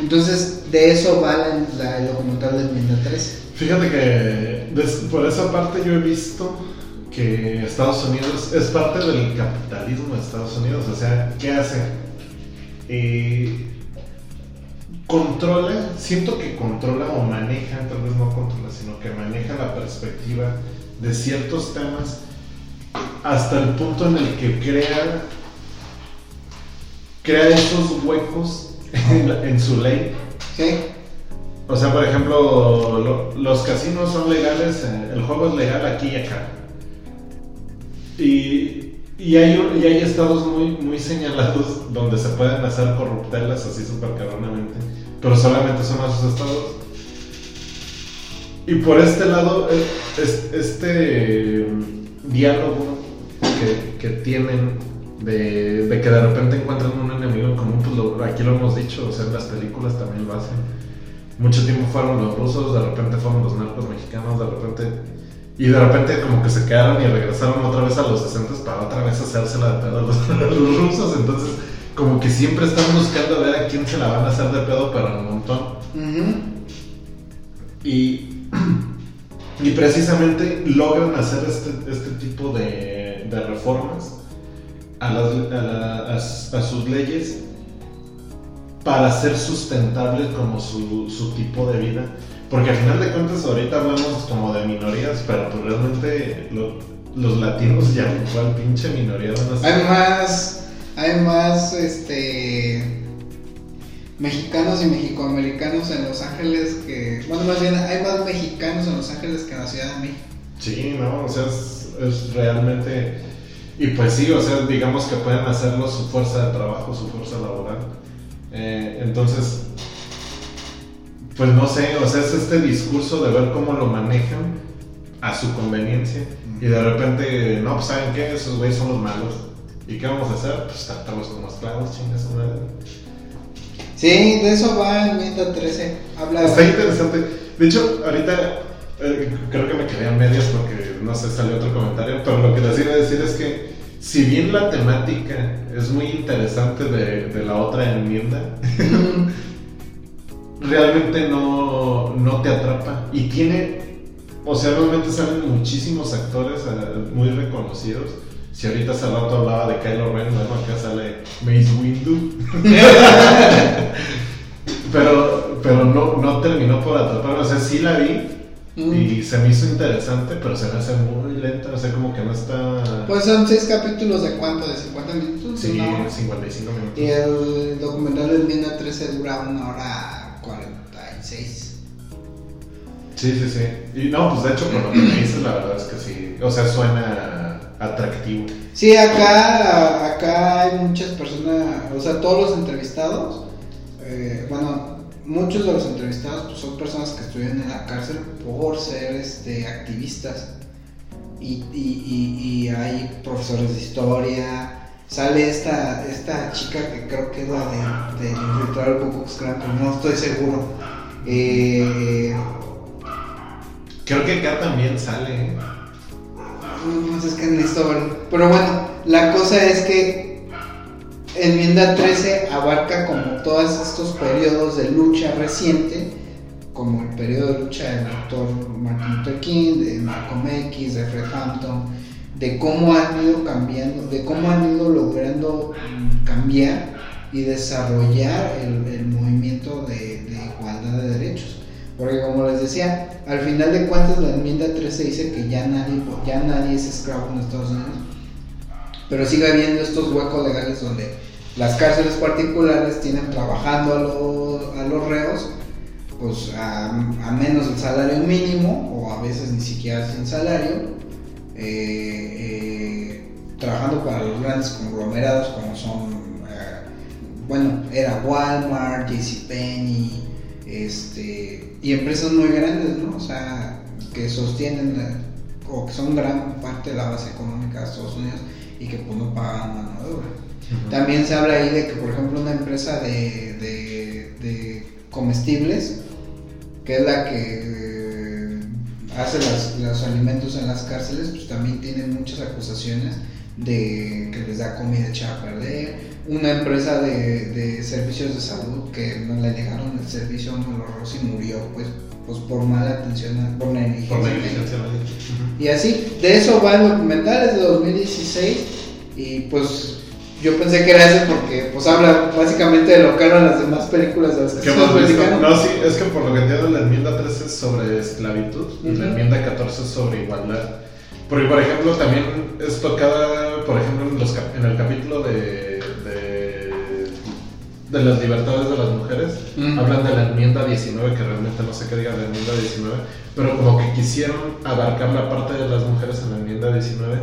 Entonces de eso va la, la- el documental del Enmienda 13. Fíjate que des- por esa parte yo he visto que Estados Unidos es parte del capitalismo de Estados Unidos. O sea, ¿qué hace? Eh, controla, siento que controla o maneja, tal vez no controla, sino que maneja la perspectiva de ciertos temas hasta el punto en el que crea, crea esos huecos en, su ley ¿Sí? o sea, por ejemplo, lo- los casinos son legales, eh, el juego es legal aquí y acá. Y, y hay, y hay estados muy, muy señalados donde se pueden hacer corruptelas así súper cabronamente, pero solamente son esos estados. Y por este lado, eh, es- este mm, diálogo que, que tienen de, de que de repente encuentran un enemigo en común, pues aquí lo hemos dicho, o sea, en las películas también lo hacen mucho tiempo fueron los rusos, de repente fueron los narcos mexicanos, de repente. Y de repente como que se quedaron y regresaron otra vez a los 60 para otra vez hacérsela de pedo a los, a los rusos. Entonces, como que siempre están buscando ver a quién se la van a hacer de pedo, pero un montón. Y, y precisamente logran hacer este, este tipo de, de reformas a, las- a la- a s- a sus leyes para ser sustentable como su, su tipo de vida. Porque al final de cuentas ahorita hablamos como de minorías, pero pues realmente lo- los latinos ya cual pinche minoría van a ser. Hay más, hay más, este, mexicanos y mexicoamericanos en Los Ángeles que, bueno, más bien hay más mexicanos en Los Ángeles que en la Ciudad de México. Sí, no, o sea, es, es realmente... Y pues sí, o sea, digamos que pueden hacerlo su fuerza de trabajo, su fuerza laboral. Eh, entonces, pues no sé, o sea, es este discurso de ver cómo lo manejan a su conveniencia. Y de repente, no, pues ¿saben qué? Esos güeyes son los malos. ¿Y qué vamos a hacer? Pues tratarlos como esclavos, chingas madre. Sí, de eso va enmienda 13. Habla Está interesante. De hecho, ahorita eh, creo que me quedé a medias porque no sé, salió otro comentario, pero lo que les iba a decir es que si bien la temática es muy interesante de, de la otra enmienda, realmente no, no te atrapa. Y tiene, o sea, realmente salen muchísimos actores eh, muy reconocidos. Si ahorita hace rato hablaba de Kylo Ren, bueno, acá sale Mace Windu. pero pero no, no terminó por atraparme. O sea, sí la vi mm. y se me hizo interesante, pero se me hace muy lenta. O sea, como que no está. Pues son seis capítulos de cuánto, de 50 minutos. sí, hora. 55 minutos. Y el documental de enmienda 13 dura una hora 46. Sí, sí, sí. Y no, pues de hecho, por lo que me dices, la verdad es que sí. O sea, suena atractivo. Sí, acá, acá hay muchas personas, o sea, todos los entrevistados, eh, bueno, muchos de los entrevistados pues, son personas que estuvieron en la cárcel por ser este, activistas. Y, y- y- y hay profesores de historia. Sale esta, esta chica que creo que es la de, del ritual Ku Klux Klan, pero no estoy seguro. Eh, Creo que acá también sale. ¿eh? Es que necesito verlo. Pero bueno, la cosa es que enmienda 13 abarca como todos estos periodos de lucha reciente, como el periodo de lucha del doctor Martin Luther King, de Malcolm X, de Fred Hampton, de cómo han ido cambiando, de cómo han ido logrando cambiar y desarrollar el, el movimiento de, igualdad de derechos. Porque como les decía, al final de cuentas la enmienda 13 dice que ya nadie, ya nadie es esclavo en Estados Unidos, pero sigue habiendo estos huecos legales donde las cárceles particulares tienen trabajando a, los- a los reos pues a, a menos del salario mínimo o a veces ni siquiera sin salario, eh, eh, trabajando para los grandes conglomerados como son, eh, bueno, era Walmart, JCPenney, este, y empresas muy grandes, ¿no? O sea, que sostienen o que son gran parte de la base económica de Estados Unidos y que pues no pagan mano de obra. También se habla ahí de que, por ejemplo, una empresa de, de- de comestibles, que es la que hace las- los alimentos en las cárceles, pues también tiene muchas acusaciones de que les da comida echada a perder. Una empresa de, de servicios de salud que no le negaron el servicio a los robos y murió, pues, pues por mala atención, por negligencia. Por negligencia. Y así, de eso va el documental, es de 2016 y pues yo pensé que era ese porque pues habla básicamente de lo que hablan las demás películas de las que. No, sí, es que por lo que entiendo la enmienda 13 es sobre esclavitud y la enmienda 14 es sobre igualdad. Porque, por ejemplo, también es tocada, por ejemplo, en, los en el capítulo de, de, de las libertades de las mujeres, hablan de la enmienda 19, que realmente no sé qué diga la enmienda 19, pero como que quisieron abarcar la parte de las mujeres en la enmienda 19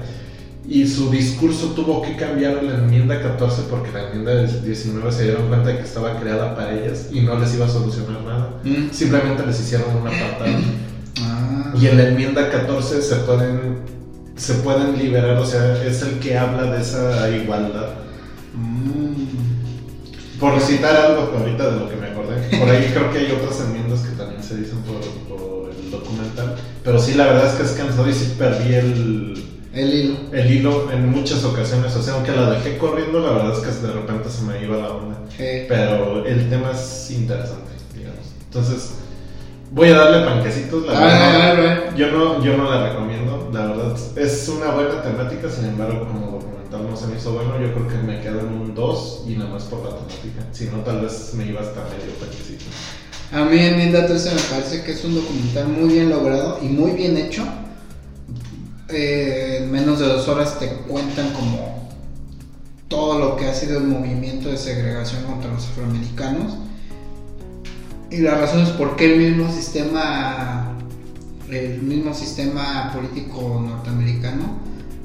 y su discurso tuvo que cambiar la enmienda 14 porque la enmienda 19 se dieron cuenta de que estaba creada para ellas y no les iba a solucionar nada. Mm. Simplemente les hicieron un apartado. Ah. Y en la enmienda 14 se pueden, se pueden liberar, o sea, es el que habla de esa igualdad. Mm. Por citar algo ahorita de lo que me acordé, por ahí creo que hay otras enmiendas que también se dicen por, por el documental, pero sí, la verdad es que es cansado y sí perdí el, El hilo. el hilo en muchas ocasiones, o sea, aunque la dejé corriendo, la verdad es que de repente se me iba la onda. Eh, Pero el tema es interesante, digamos. Entonces, Voy a darle panquecitos, la verdad. Yo no, yo no la recomiendo, la verdad. Es una buena temática, sin embargo, como documental no se me hizo bueno. Yo creo que me quedo en un 2 y nada más por la temática. Si no, tal vez me iba hasta medio panquecito. A mí Enmienda 13 me parece que es un documental muy bien logrado y muy bien hecho. Eh, en menos de dos horas te cuentan como todo lo que ha sido el movimiento de segregación contra los afroamericanos. Y las razones por qué el mismo sistema el mismo sistema político norteamericano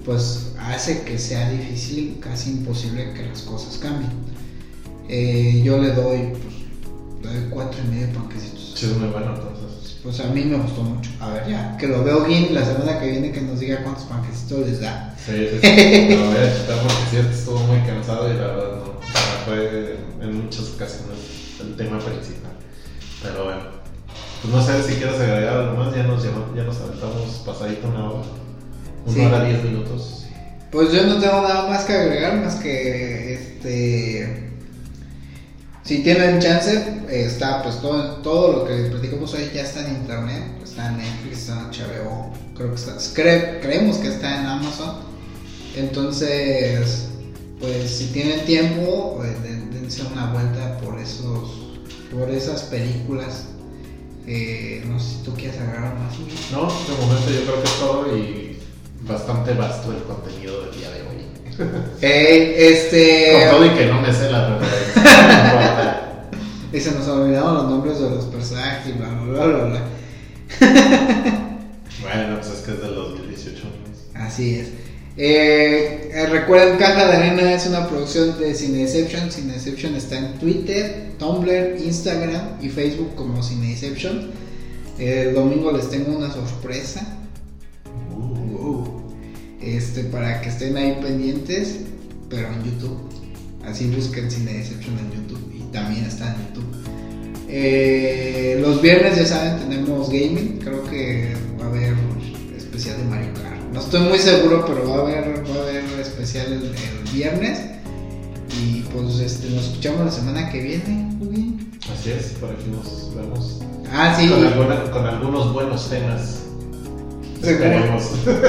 pues hace que sea difícil casi imposible que las cosas cambien. Eh, yo le doy pues le doy cuatro y medio panquecitos. Sí, es muy bueno. Pues a mí me gustó mucho a ver ya que lo veo bien la semana que viene que nos diga cuántos panquecitos les da Sí, sí, sí. A chutar porque sí, estuvo muy cansado y la verdad no. O sea, fue en muchas ocasiones el tema principal. Pero bueno. Pues no sé si quieres agregar algo más. Ya nos, ya nos aventamos pasadito una hora. Una Sí. hora diez minutos. Pues yo no tengo nada más que agregar, más que este. Si tienen chance, eh, está pues todo, todo lo que platicamos hoy ya está en internet, está en Netflix, está en HBO, creo que está, cre- creemos que está en Amazon. Entonces, pues si tienen tiempo, eh, den- dense una vuelta por esos, por esas películas. Eh, no sé si tú quieres agregar más. No, de momento yo creo que es todo y bastante vasto el contenido del día de hoy. Eh, este. Con todo y que no me sé la referencia. Y se nos olvidaron los nombres de los personajes y bla bla bla bla. Bueno, pues es que es del 2018. ¿no? Así es. Eh, eh, recuerden, Caja de Arena es una producción de Cineception. Cineception está en Twitter, Tumblr, Instagram y Facebook como Cineception. El domingo les tengo una sorpresa. Uh, este, para que estén ahí pendientes, pero en YouTube. Así busquen Cineception en YouTube y también está en YouTube. Eh, los viernes, ya saben, tenemos gaming. Creo que va a haber especial de Mario Kart. No estoy muy seguro, pero va a haber, va a haber especial el, el viernes. Y pues este, nos escuchamos la semana que viene. Bien. Así es, por aquí nos vemos. Ah, sí. Con, alguna- con algunos buenos temas. Seguro. Esperemos.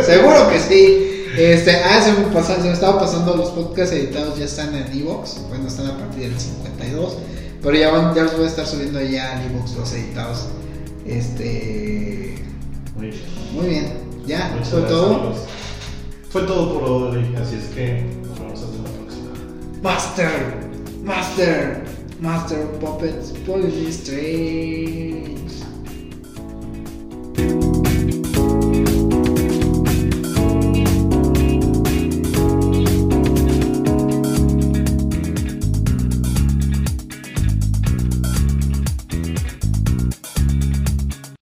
Seguro que sí. Este, ah, se me, se me estaba pasando los podcasts editados, ya están en Evox. Bueno, están a partir del 52. Pero ya, van, ya los voy a estar subiendo ya en Evox los editados. Este. Muy bien. Muy bien. Ya, Muchas fue todo. amigos. Fue todo por hoy, así es que nos vemos hasta la próxima. Master, Master, Master Puppets, Polystrange.